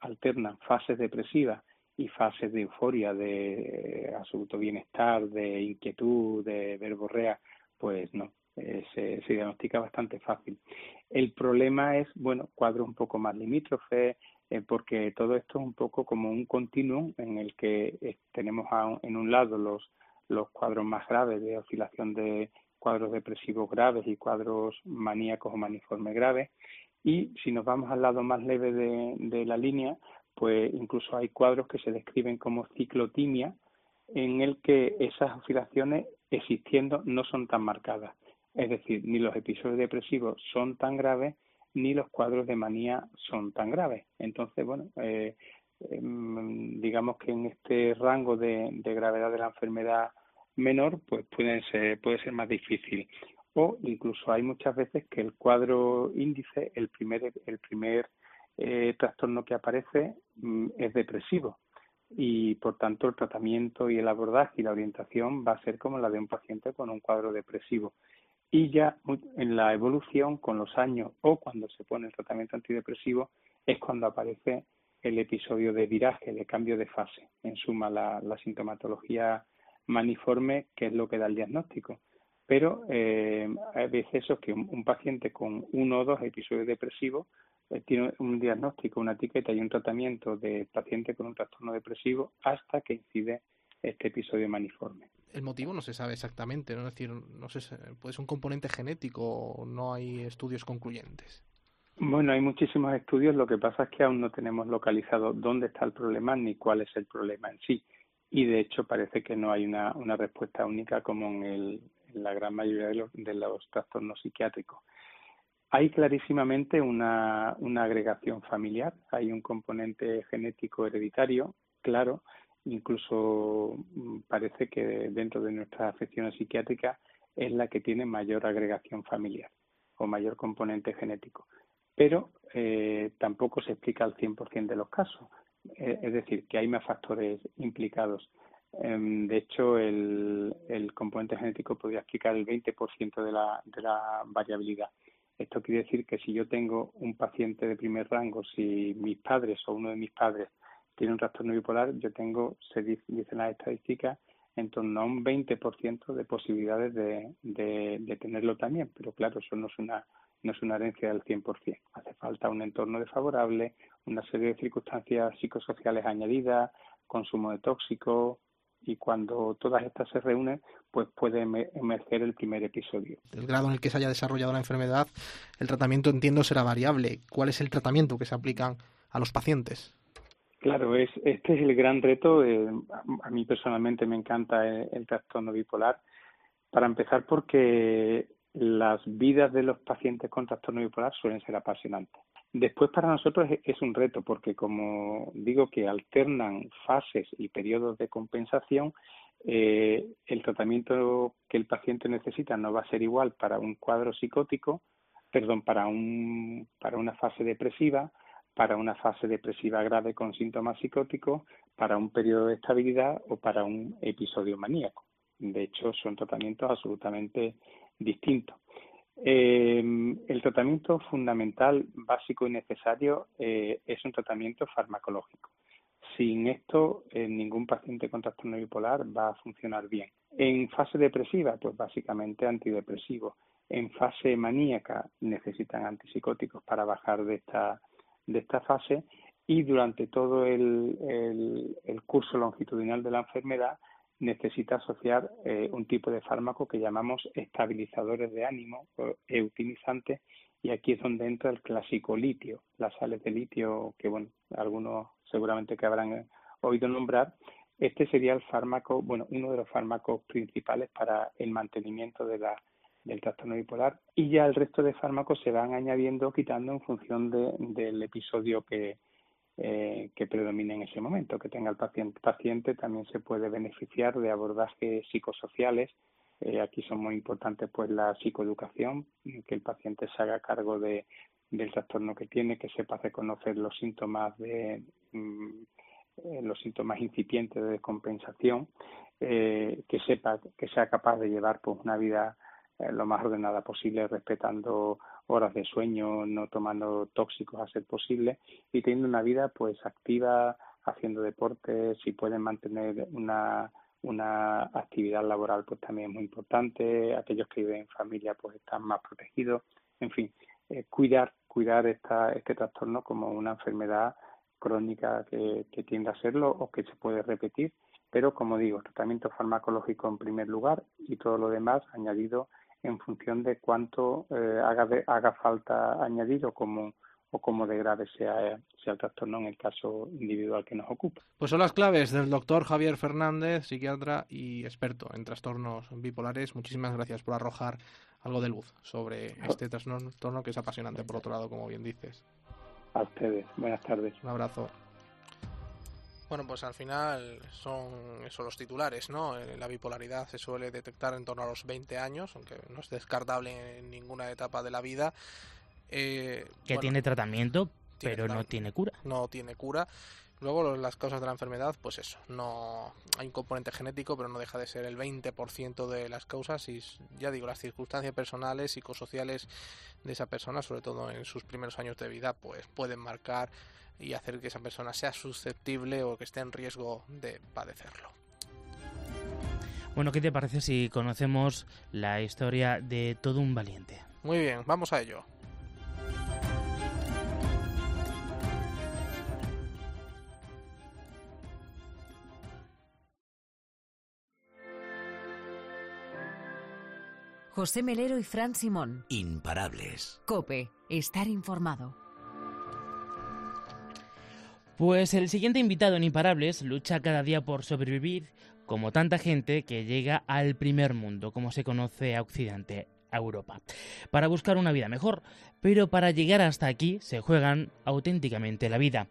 fases depresivas y fases de euforia, de eh, absoluto bienestar, de inquietud, de verborrea, pues no, eh, se, diagnostica bastante fácil. El problema es, bueno, cuadros un poco más limítrofes, eh, porque todo esto es un poco como un continuum en el que tenemos en un lado los, los cuadros más graves de oscilación de cuadros depresivos graves y cuadros maníacos o maniformes graves, y si nos vamos al lado más leve de, la línea, pues incluso hay cuadros que se describen como ciclotimia, en el que esas oscilaciones existiendo no son tan marcadas. Es decir, ni los episodios depresivos son tan graves, ni los cuadros de manía son tan graves. Entonces, bueno, eh, em, digamos que en este rango de, de, gravedad de la enfermedad menor, pues puede ser, puede ser más difícil. O incluso hay muchas veces que el cuadro índice, el primer, el primer eh, trastorno que aparece mm, es depresivo y por tanto el tratamiento y el abordaje y la orientación va a ser como la de un paciente con un cuadro depresivo. Y ya en la evolución, con los años o cuando se pone el tratamiento antidepresivo, es cuando aparece el episodio de viraje, de cambio de fase. En suma, la, sintomatología maniforme, que es lo que da el diagnóstico. Pero eh, hay veces eso que un paciente con uno o dos episodios depresivos eh, tiene un diagnóstico, una etiqueta y un tratamiento de paciente con un trastorno depresivo hasta que incide este episodio maniforme. El motivo no se sabe exactamente, ¿no? es decir, no sé, puede ser un componente genético o no hay estudios concluyentes. Bueno, hay muchísimos estudios, lo que pasa es que aún no tenemos localizado dónde está el problema ni cuál es el problema en sí. Y de hecho parece que no hay una, una respuesta única como en, el, la gran mayoría de los, de los trastornos psiquiátricos. Hay clarísimamente una, agregación familiar, hay un componente genético hereditario, claro, incluso mm, parece que dentro de nuestras afecciones psiquiátricas es la que tiene mayor agregación familiar o mayor componente genético. pero eh, tampoco se explica al 100% de los casos. Eh, es decir, que hay más factores implicados. Em, de hecho, el, el, componente genético podría explicar el 20% de la, de la variabilidad. Esto quiere decir que si yo tengo un paciente de primer rango, si mis padres o uno de mis padres tiene un trastorno bipolar, yo tengo, se dice, dicen las estadísticas, en torno a un 20% de posibilidades de, de, de, tenerlo también. Pero claro, eso no es una no es una herencia del 100%. Hace falta un entorno desfavorable, una serie de circunstancias psicosociales añadidas, consumo de tóxicos, y cuando todas estas se reúnen, pues puede emerger el primer episodio. El grado en el que se haya desarrollado la enfermedad, el tratamiento entiendo será variable. ¿Cuál es el tratamiento que se aplican a los pacientes? Claro, es, este es el gran reto. Eh, a mí personalmente me encanta el, el trastorno bipolar. Para empezar, porque las vidas de los pacientes con trastorno bipolar suelen ser apasionantes. Después para nosotros es un reto porque como digo que alternan fases y periodos de compensación, eh, el tratamiento que el paciente necesita no va a ser igual para un cuadro psicótico, perdón, para un para una fase depresiva, para una fase depresiva grave con síntomas psicóticos, para un periodo de estabilidad o para un episodio maníaco. De hecho, son tratamientos absolutamente distintos. Eh, el tratamiento fundamental, básico y necesario eh, es un tratamiento farmacológico. Sin esto, eh, ningún paciente con trastorno bipolar va a funcionar bien. En fase depresiva, pues básicamente antidepresivos. En fase maníaca necesitan antipsicóticos para bajar de esta, de esta fase y durante todo el, el, el curso longitudinal de la enfermedad necesita asociar eh, un tipo de fármaco que llamamos estabilizadores de ánimo o eutimizantes y aquí es donde entra el clásico litio, las sales de litio que bueno, algunos seguramente que habrán eh, oído nombrar. Este sería el fármaco, bueno, uno de los fármacos principales para el mantenimiento de la, del trastorno bipolar y ya el resto de fármacos se van añadiendo, quitando en función de, del episodio que, eh, que predomine en ese momento, que tenga el paciente. paciente también se puede beneficiar de abordajes psicosociales. Eh, aquí son muy importantes pues la psicoeducación, que el paciente se haga cargo de, del trastorno que tiene, que sepa reconocer los síntomas de mm, eh, los síntomas incipientes de descompensación, eh, que sepa que sea capaz de llevar pues una vida eh, lo más ordenada posible, respetando horas de sueño, no tomando tóxicos a ser posible y teniendo una vida pues activa, haciendo deporte, si pueden mantener una una actividad laboral pues también es muy importante, aquellos que viven en familia pues están más protegidos, en fin, eh, cuidar, cuidar esta, este trastorno como una enfermedad crónica que, que tiende a serlo o que se puede repetir, pero como digo, tratamiento farmacológico en primer lugar y todo lo demás añadido en función de cuánto eh, haga, haga falta añadir o cómo, o cómo de grave sea, sea el trastorno en el caso individual que nos ocupa. Pues son las claves del doctor Javier Fernández, psiquiatra y experto en trastornos bipolares. Muchísimas gracias por arrojar algo de luz sobre este trastorno que es apasionante, por otro lado, como bien dices. A ustedes. Buenas tardes. Un abrazo. Bueno, pues al final son eso los titulares, ¿no? Eh, la bipolaridad se suele detectar en torno a los 20 años, aunque no es descartable en ninguna etapa de la vida. Eh, que bueno, tiene tratamiento, tiene pero no tiene cura. No tiene cura. Luego las causas de la enfermedad, pues eso, no hay un componente genético, pero no deja de ser el 20% de las causas y ya digo, las circunstancias personales, psicosociales de esa persona, sobre todo en sus primeros años de vida, pues pueden marcar y hacer que esa persona sea susceptible o que esté en riesgo de padecerlo. Bueno, ¿qué te parece si conocemos la historia de todo un valiente? Muy bien, vamos a ello. José Melero y Fran Simón. Imparables. Cope, estar informado. Pues el siguiente invitado en Imparables lucha cada día por sobrevivir, como tanta gente que llega al primer mundo, como se conoce a Occidente, a Europa, para buscar una vida mejor. Pero para llegar hasta aquí se juegan auténticamente la vida.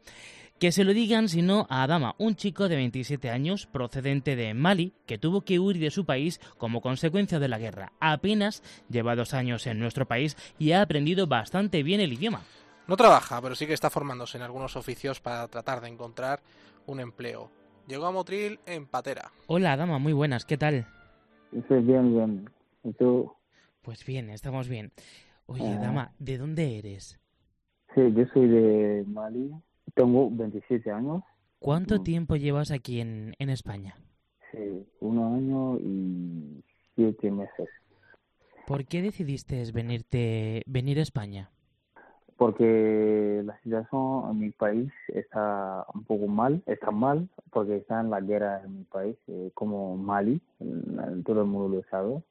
Que se lo digan sino a Adama, un chico de 27 años procedente de Mali que tuvo que huir de su país como consecuencia de la guerra. Apenas lleva dos años en nuestro país y ha aprendido bastante bien el idioma. No trabaja, pero sí que está formándose en algunos oficios para tratar de encontrar un empleo. Llegó a Motril en patera. Hola, dama, muy buenas, ¿qué tal? Estoy bien, bien. ¿Y tú? Pues bien, estamos bien. Oye, Ah. dama, ¿de dónde eres? Sí, yo soy de Mali. Tengo 27 años. ¿Cuánto Mm. tiempo llevas aquí en, en España? Sí, un año y siete meses. ¿Por qué decidiste venirte, venir a España? Porque la situación en mi país está un poco mal, está mal, porque está en la guerra en mi país, eh, como Mali, en- todo el mundo lo sabe.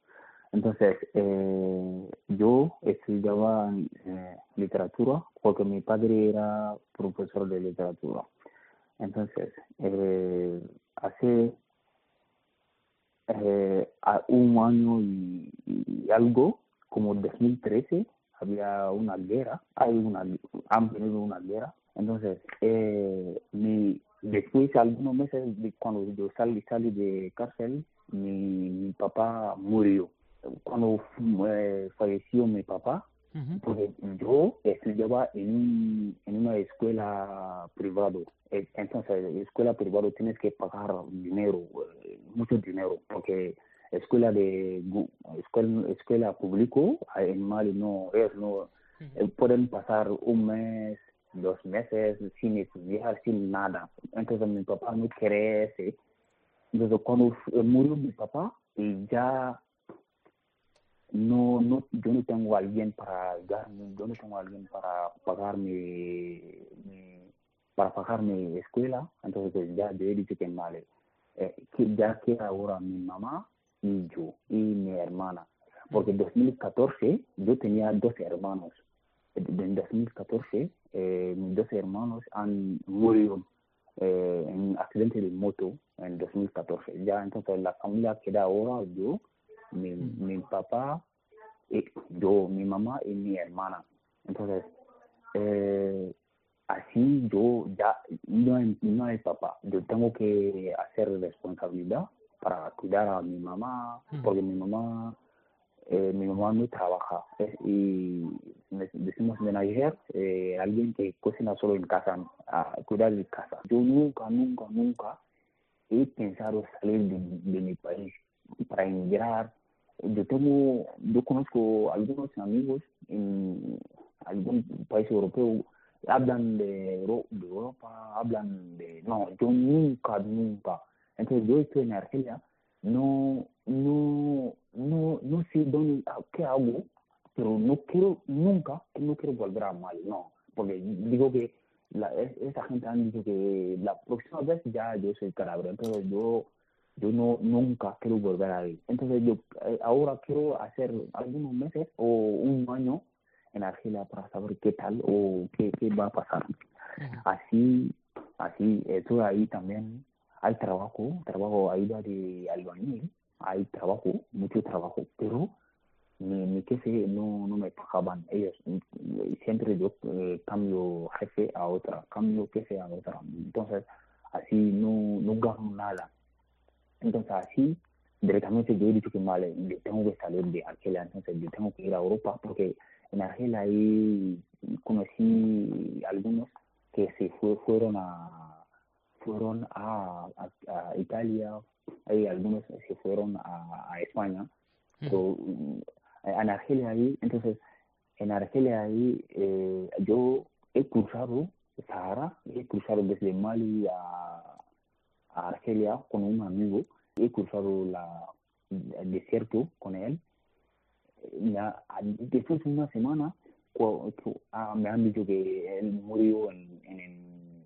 Entonces, eh, yo estudiaba eh, literatura porque mi padre era profesor de literatura. Entonces, eh, hace eh, un año y algo, como 2013, había una guerra, hay una, han tenido una guerra. Entonces, eh, mi, después de algunos meses, de cuando yo salí, salí de cárcel, mi, mi papá murió. Cuando eh, falleció mi papá, porque yo estudiaba en, un, en una escuela privada. Eh, Entonces, en escuela privada tienes que pagar dinero, eh, mucho dinero, porque escuela de escuela, escuela público eh, en Mali no es no eh, pueden pasar un mes, dos meses sin estudiar, sin nada. Entonces mi papá no quiere ese. Entonces cuando eh, murió mi papá, y ya no, no, yo no tengo alguien para yo no tengo alguien para pagar mi, mi- para pagar mi escuela, entonces ya yo he dicho que vale, eh, que ya que ahora mi mamá y yo y mi hermana, porque en 2014 yo tenía dos hermanos, en 2014 eh, mis dos hermanos han murido eh, en un accidente de moto en 2014, ya entonces la familia queda ahora yo mi, mi papá, y yo, mi mamá y mi hermana. Entonces, eh, así yo ya no hay, no hay papá. Yo tengo que hacer responsabilidad para cuidar a mi mamá, porque mi mamá, eh, mi mamá no trabaja. Es- y decimos manager, eh, alguien que cocina solo en casa, a cuidar de casa. Yo nunca, nunca, nunca he pensado salir de, de mi país para emigrar. Yo tengo, yo conozco algunos amigos en algún país europeo, hablan de, Euro- de Europa, hablan de, no, yo nunca, nunca. Entonces yo estoy en Argelia, no, no, no, no sé dónde, ah, qué hago, pero no quiero, nunca, no quiero volver a Mali, no, porque digo que la, es- esa gente han dicho que la próxima vez ya yo soy cadáver, entonces yo yo no nunca quiero volver ahí. Entonces yo eh, ahora quiero hacer algunos meses o un año en Argelia para saber qué tal o qué, qué va a pasar. Así, así, estoy ahí también. Hay trabajo, trabajo ayuda de albañil, hay trabajo, mucho trabajo, pero mi, mi jefe no, no me pagaban. Ellos, siempre yo eh, cambio jefe a otra, cambio jefe a otra. Entonces, así no, no gano nada. Entonces, así, directamente yo he dicho que vale, yo tengo que salir de Argelia, entonces yo tengo que ir a Europa, porque en Argelia ahí conocí algunos que se fue, fueron a fueron a, a, a Italia, hay algunos se fueron a, a España, mm, en Argelia ahí, entonces en Argelia ahí eh, yo he cruzado Sahara, he cruzado desde Mali a, a Argelia con un amigo, he cruzado la, el desierto con él. Después de una semana ah, me han dicho que él murió en, en,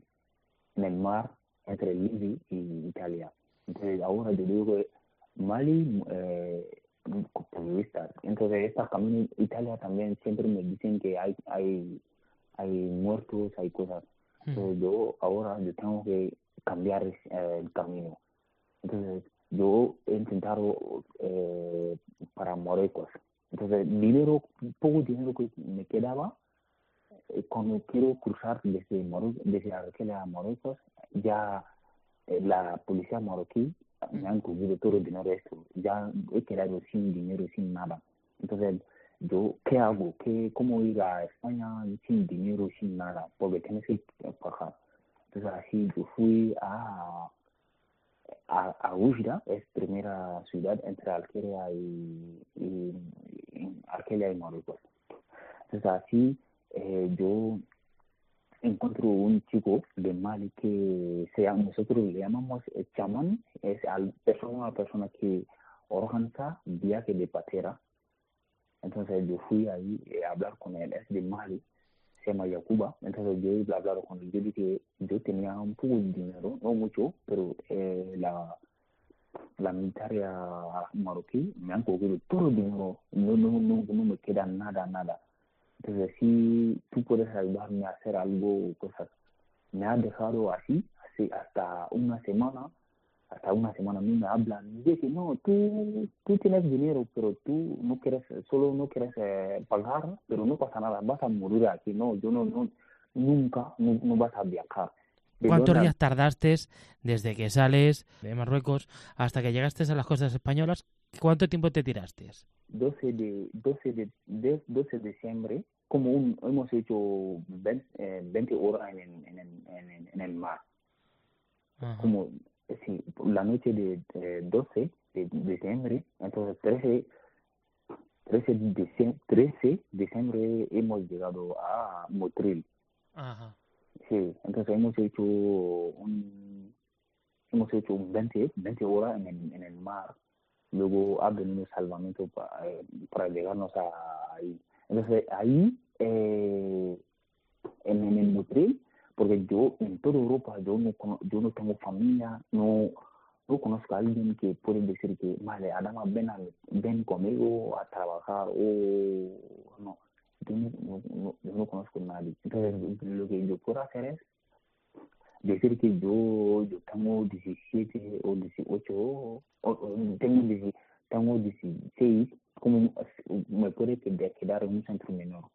en el mar entre Libia y Italia. Entonces ahora yo digo que Mali, eh, terroristas. Entonces estas caminos, Italia también siempre me dicen que hay, hay, hay muertos, hay cosas. Entonces yo ahora yo tengo que cambiar eh, el camino. Entonces yo he intentado eh, para Marruecos. Entonces dinero, poco dinero que me quedaba, eh, cuando quiero cruzar desde Marruecos, desde Argelia a Marruecos, ya eh, la policía marroquí me han cogido todo el dinero esto. Ya he quedado sin dinero, sin nada. Entonces yo, ¿qué hago? ¿Qué, ¿Cómo ir a España sin dinero, sin nada? Porque tienes que pagar. Entonces así yo fui a, a, a Ujra, es primera ciudad entre Argelia y, y, y Argelia y Marruecos. Entonces así eh, yo encuentro un chico de Mali que se llama, nosotros le llamamos chamán, es al, persona, una persona que organiza viaje de patera. Entonces yo fui ahí eh, a hablar con él, es de Mali, se llama Yacuba. Entonces yo he hablado con él, yo dije, yo tenía un poco de dinero, no mucho, pero eh, la la militaria marroquí me han cogido todo el dinero, no, no, no me queda nada, nada. Entonces, si tú puedes ayudarme a hacer algo, cosas, me ha dejado así, así hasta una semana, hasta una semana a mí me hablan y dicen, no, tú, tú tienes dinero, pero tú no quieres, solo no quieres eh, pagar, pero no pasa nada, vas a morir aquí, no, yo no, no nunca, no, vas a viajar. ¿Cuántos días tardaste desde que sales de Marruecos hasta que llegaste a las costas españolas? ¿Cuánto tiempo te tiraste? 12 de 12 de, de 12 de diciembre como un, hemos hecho 20, eh, 20 horas en, el- en, en, en el mar Ajá. como sí, la noche de, eh, 12 de diciembre entonces 13 13 de diciembre, 13 de diciembre hemos llegado a Motril Ajá. sí entonces hemos hecho un hemos hecho un 20 20 horas en el, en el mar luego ha venido salvamento para, eh, para llegarnos a ahí. Entonces ahí, eh, en, el porque yo en toda Europa yo no yo no tengo familia, no no conozco a alguien que puede decir que, vale, Adama, ven, a, ven conmigo a trabajar o no. Yo no, no- yo no conozco a nadie. Entonces lo que yo puedo hacer es decir que yo, yo tengo 17 o 18 o, o tengo, 10 tengo 16, como me puede qued- quedar en un centro menor.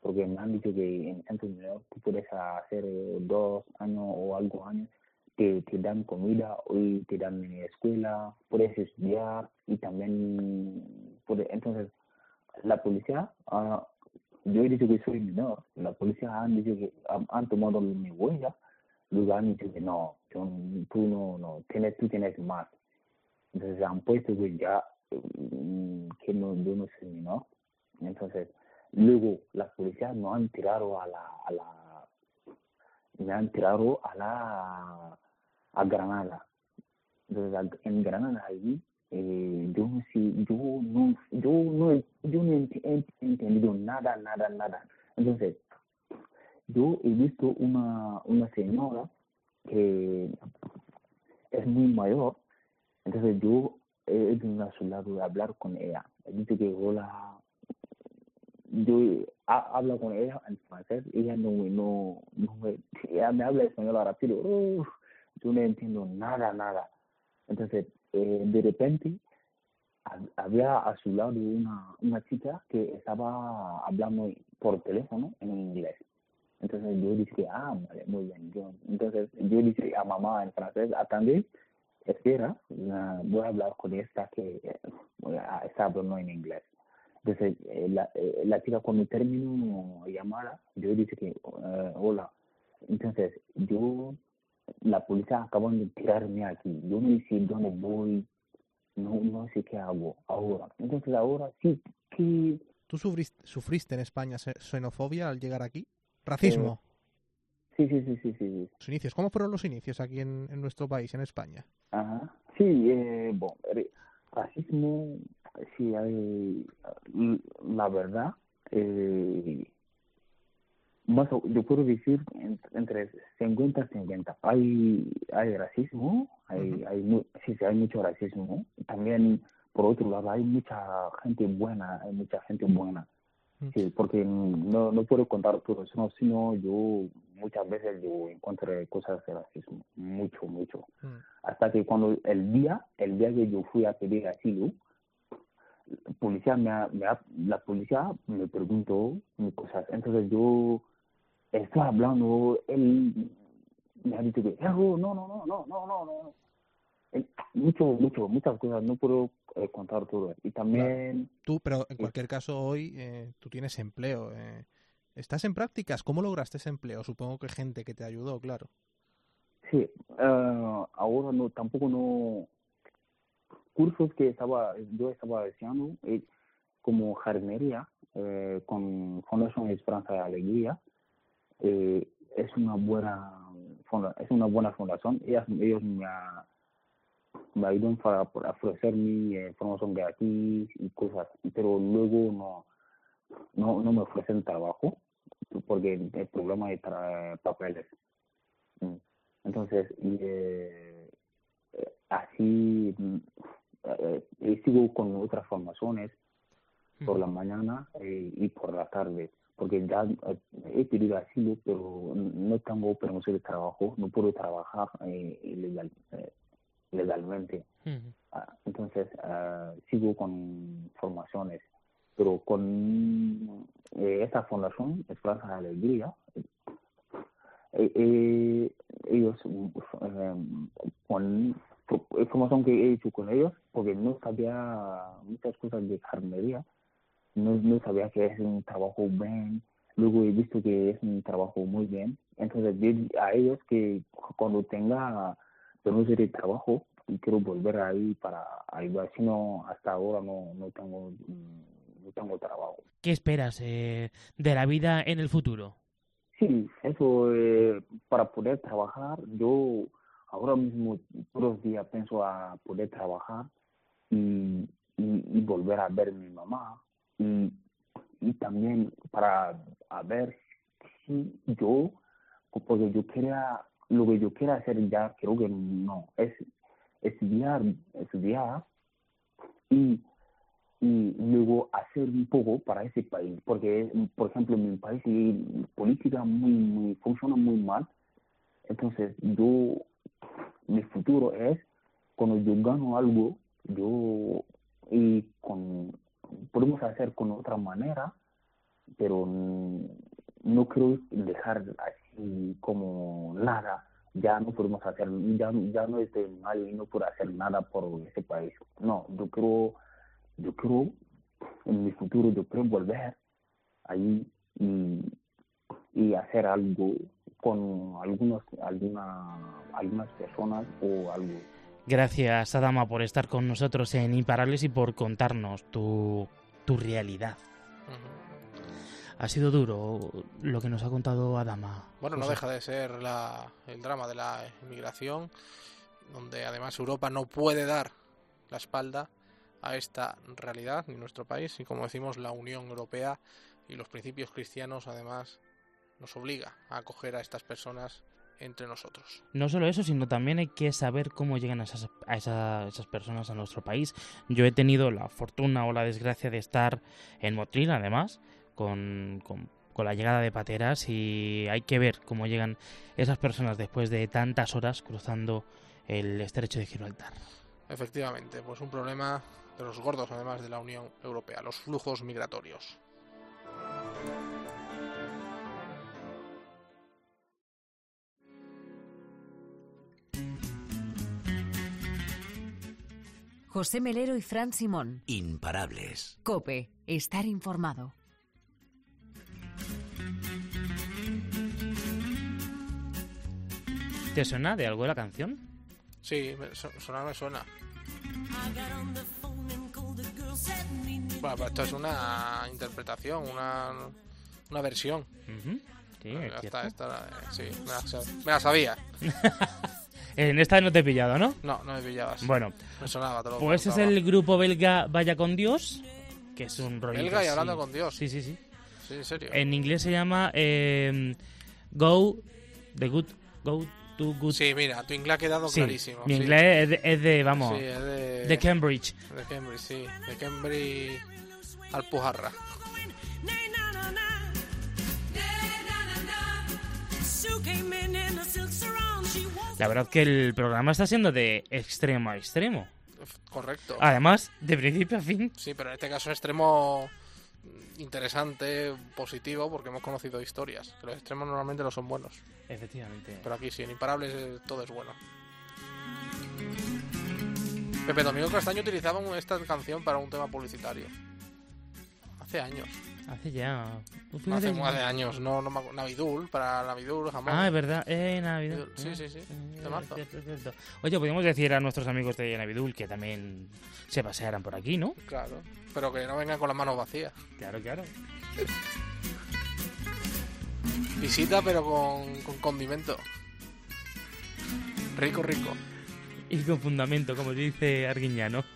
Porque me han dicho que en centro menor tú puedes hacer dos años o algo años, te, te dan comida y te dan escuela, puedes estudiar y también puede, entonces la policía ah, yo he dicho que soy menor, la policía han dicho que han, han tomado mi huella, han dicho que no, yo- tú no, no, tienes, tú tienes más. Entonces han puesto que ya, mm, que no, yo no soy menor. Entonces, luego la policía no han tirado a la, a la, me han tirado a la, a Granada. Entonces, en Granada allí, eh, yo no sé, yo no, yo no, yo no he entendido nada, nada, nada. Entonces, yo he visto una, una señora que es muy mayor, entonces yo he venido a su lado a hablar con ella. Dicho que hola, yo ha- hablo con ella en francés, ella no, no, no me, habla español rápido, uf, yo no entiendo nada, nada. Entonces, eh, de repente, hab- había a su lado una, una chica que estaba hablando por teléfono en inglés. Entonces yo dije, ah, muy bien. Yo, entonces yo dije a mamá en francés, atendé, espera, voy a hablar con esta que a- está hablando en inglés. Entonces eh, la, eh, la chica cuando terminó llamada, yo dije que, eh, hola. Entonces yo, la policía acaban de tirarme aquí. Yo no sé dónde voy, no, no sé qué hago ahora. Entonces ahora sí, que ¿Tú sufriste, sufriste en España xe- xenofobia al llegar aquí? ¿Racismo? sí, sí, sí, sí, sí. Los inicios. ¿Cómo fueron los inicios aquí en, en nuestro país, en España? Ajá. Sí, eh, bueno, racismo, sí hay, l- la verdad, eh, más yo puedo decir en- entre 50 y 50. Hay, hay racismo, hay, hay, mu- sí, sí, hay mucho racismo. También, por otro lado, hay mucha gente buena, hay mucha gente buena. Sí, porque no, no puedo contar todo eso, no, sino yo muchas veces yo encontré cosas de racismo, mucho, mucho. Hasta que cuando el día, el día que yo fui a pedir asilo, la policía me, ha- me ha- la policía me preguntó cosas. Entonces yo estoy hablando, él me ha dicho que, "Ergo, no, no, no, no, no, no, no. Mucho, mucho, muchas cosas, no puedo eh, contar todo. Y también... Tú, pero en cualquier caso hoy eh, tú tienes empleo. eh. ¿Estás en prácticas? ¿Cómo lograste ese empleo? Supongo que gente que te ayudó, claro. Sí, eh, ahora no, tampoco no... Cursos que estaba, yo estaba haciendo, eh, como jardinería, eh, con Fundación Esperanza de Alegría, eh, es una buena es una buena fundación. Ellas, ellos me, ha- me ayudan para, para ofrecer mi eh, formación gratis y cosas, pero luego no, no, no me ofrecen trabajo porque el problema de tra- papeles. Mm. Entonces, eh, eh, así mm, eh, sigo con otras formaciones por la mañana y por la tarde, porque ya he pedido asilo, pero no tengo permiso de trabajo, no puedo trabajar eh, ilegal, eh, legalmente. Ah, Entonces, ah, sigo con formaciones, pero con eh, esta fundación, Esperanza de Alegría, eh, eh, ellos, eh, con formación que he hecho con ellos, porque no sabía muchas cosas de jardinería, no, no sabía que es un trabajo bien, luego he visto que es un trabajo muy bien, entonces a ellos que cuando tenga permiso de trabajo, quiero volver ahí para ayudar, si no, hasta ahora no, no tengo mm, no tengo trabajo. ¿Qué esperas eh, de la vida en el futuro? Sí, eso, eh, para poder trabajar, yo ahora mismo todos los días pienso a poder trabajar y, y, y volver a ver a mi mamá y, y también para a ver si yo, porque yo quería, lo que yo quiero hacer ya, creo que no, es estudiar, estudiar y y luego hacer un poco para ese país, porque por ejemplo en mi país la política muy, muy funciona muy mal, entonces yo mi futuro es cuando yo gano algo, yo y con podemos hacer con otra manera, pero no quiero dejar así como nada, ya no podemos hacer, ya, ya no mal y no puedo hacer nada por ese país, no, yo quiero yo creo en mi futuro yo quiero volver ahí y, y hacer algo con algunos alguna, algunas personas o algo Gracias, Adama, por estar con nosotros en Imparables y por contarnos tu, tu realidad. Ha sido duro lo que nos ha contado Adama. Bueno, no deja de ser la, el drama de la inmigración, donde además Europa no puede dar la espalda a esta realidad, ni nuestro país, y como decimos, la Unión Europea y los principios cristianos además nos obliga a acoger a estas personas entre nosotros. No solo eso, sino también hay que saber cómo llegan a esas, a esa- esas personas a nuestro país. Yo he tenido la fortuna o la desgracia de estar en Motril, además, con, con- con la llegada de pateras y hay que ver cómo llegan esas personas después de tantas horas cruzando el estrecho de Gibraltar. Efectivamente, pues un problema de los gordos además de la Unión Europea, los flujos migratorios. José Melero y Fran Simón. Imparables. Cope, estar informado. ¿Te suena de algo la canción? Sí, me- sonar me suena. Bueno, pero esto es una interpretación, una, una versión. Sí, es está, cierto. esta, eh, sí, me la, sa- me la sabía. En esta no te he pillado, ¿no? No, no me pillabas. Bueno, me sonaba, te lo Pues es contaba. el grupo belga Vaya con Dios, que es un rollo. Belga y hablando con Dios. Sí, sí, sí. Sí, en serio. En inglés se llama eh, Go the Good Go Good. Sí, mira, tu inglés ha quedado Sí, clarísimo. Mi sí. inglés es de, es de, vamos, Sí, es de... de Cambridge. De Cambridge, sí. De Cambridge Alpujarra. La verdad que el programa está siendo de extremo a extremo. Correcto. Además, de principio a fin. Sí, pero en este caso extremo interesante, positivo, porque hemos conocido historias. que Los extremos normalmente no son buenos. Efectivamente. Pero aquí sí, en Imparables eh, todo es bueno. Pepe Domingo Castaño utilizaba esta canción para un tema publicitario. Hace años. Hace ya. Tú Hace, hace años, no, no me Navidul, para Navidul, jamón. Ah, es verdad. Eh, Navidad. Sí, sí, sí. Eh, Temazo. cierto, cierto. Oye, podríamos decir a nuestros amigos de Navidul que también se pasearan por aquí, ¿no? Claro. Pero que no vengan con las manos vacías. Claro, claro. Visita, pero con, con condimento. Rico, rico. Y con fundamento, como dice Arguiñano.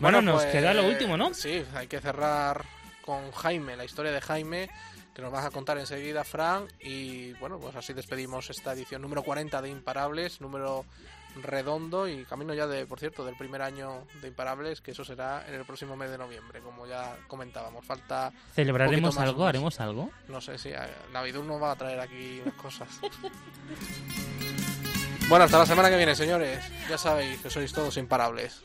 Bueno, nos pues, queda lo último, ¿no? Sí, hay que cerrar con Jaime, la historia de Jaime, que nos vas a contar enseguida, Fran. Y bueno, pues así despedimos esta edición número 40 de Imparables, número redondo y camino ya de, por cierto, del primer año de Imparables, que eso será en el próximo mes de noviembre, como ya comentábamos. Falta. ¿Celebraremos más algo? ¿Haremos algo? No sé si eh, Navidul nos va a traer aquí unas cosas. bueno, hasta la semana que viene, señores. Ya sabéis que sois todos imparables.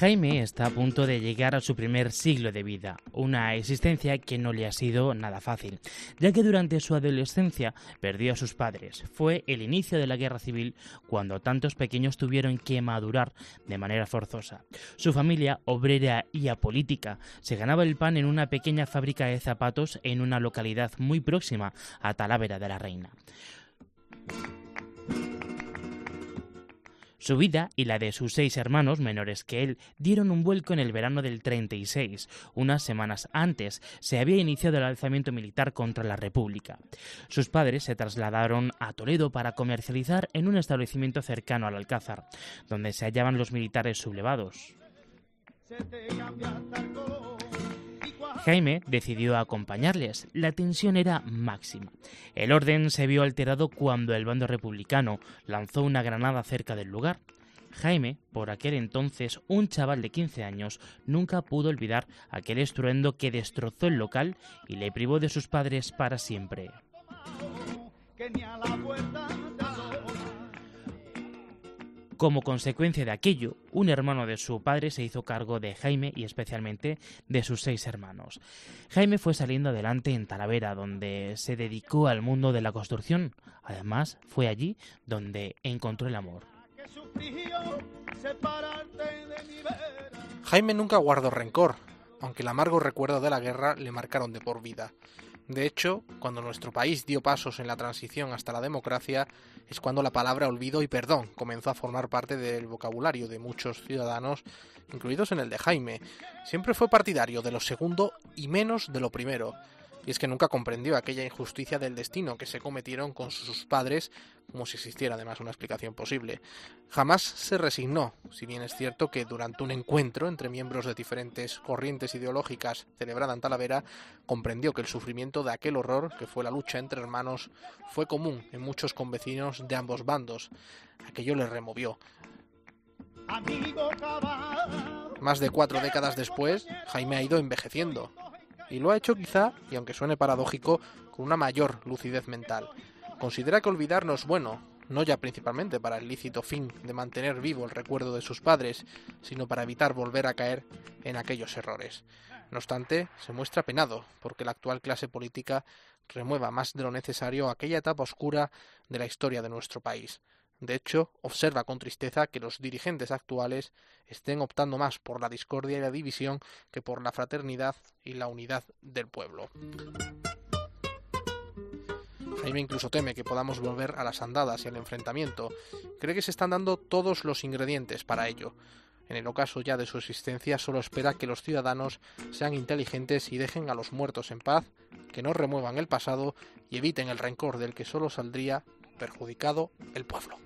Jaime está a punto de llegar a su primer siglo de vida, una existencia que no le ha sido nada fácil, ya que durante su adolescencia perdió a sus padres. Fue el inicio de la guerra civil cuando tantos pequeños tuvieron que madurar de manera forzosa. Su familia, obrera y apolítica, se ganaba el pan en una pequeña fábrica de zapatos en una localidad muy próxima a Talavera de la Reina. Su vida y la de sus seis hermanos menores que él dieron un vuelco en el verano del 36. Unas semanas antes se había iniciado el alzamiento militar contra la República. Sus padres se trasladaron a Toledo para comercializar en un establecimiento cercano al Alcázar, donde se hallaban los militares sublevados. Jaime decidió acompañarles. La tensión era máxima. El orden se vio alterado cuando el bando republicano lanzó una granada cerca del lugar. Jaime, por aquel entonces un chaval de 15 años, nunca pudo olvidar aquel estruendo que destrozó el local y le privó de sus padres para siempre. Como consecuencia de aquello, un hermano de su padre se hizo cargo de Jaime y especialmente de sus seis hermanos. Jaime fue saliendo adelante en Talavera, donde se dedicó al mundo de la construcción. Además, fue allí donde encontró el amor. Jaime nunca guardó rencor, aunque el amargo recuerdo de la guerra le marcaron de por vida. De hecho, cuando nuestro país dio pasos en la transición hasta la democracia, es cuando la palabra olvido y perdón comenzó a formar parte del vocabulario de muchos ciudadanos, incluidos en el de Jaime. Siempre fue partidario de lo segundo y menos de lo primero. Y es que nunca comprendió aquella injusticia del destino que se cometieron con sus padres, como si existiera además una explicación posible. Jamás se resignó, si bien es cierto que durante un encuentro entre miembros de diferentes corrientes ideológicas celebrada en Talavera, comprendió que el sufrimiento de aquel horror, que fue la lucha entre hermanos, fue común en muchos convecinos de ambos bandos. Aquello le removió. Más de cuatro décadas después, Jaime ha ido envejeciendo. Y lo ha hecho quizá, y aunque suene paradójico, con una mayor lucidez mental. Considera que olvidar no es bueno, no ya principalmente para el lícito fin de mantener vivo el recuerdo de sus padres, sino para evitar volver a caer en aquellos errores. No obstante, se muestra penado porque la actual clase política remueva más de lo necesario aquella etapa oscura de la historia de nuestro país. De hecho, observa con tristeza que los dirigentes actuales estén optando más por la discordia y la división que por la fraternidad y la unidad del pueblo. Jaime incluso teme que podamos volver a las andadas y al enfrentamiento. Cree que se están dando todos los ingredientes para ello. En el ocaso ya de su existencia solo espera que los ciudadanos sean inteligentes y dejen a los muertos en paz, que no remuevan el pasado y eviten el rencor del que solo saldría perjudicado el pueblo.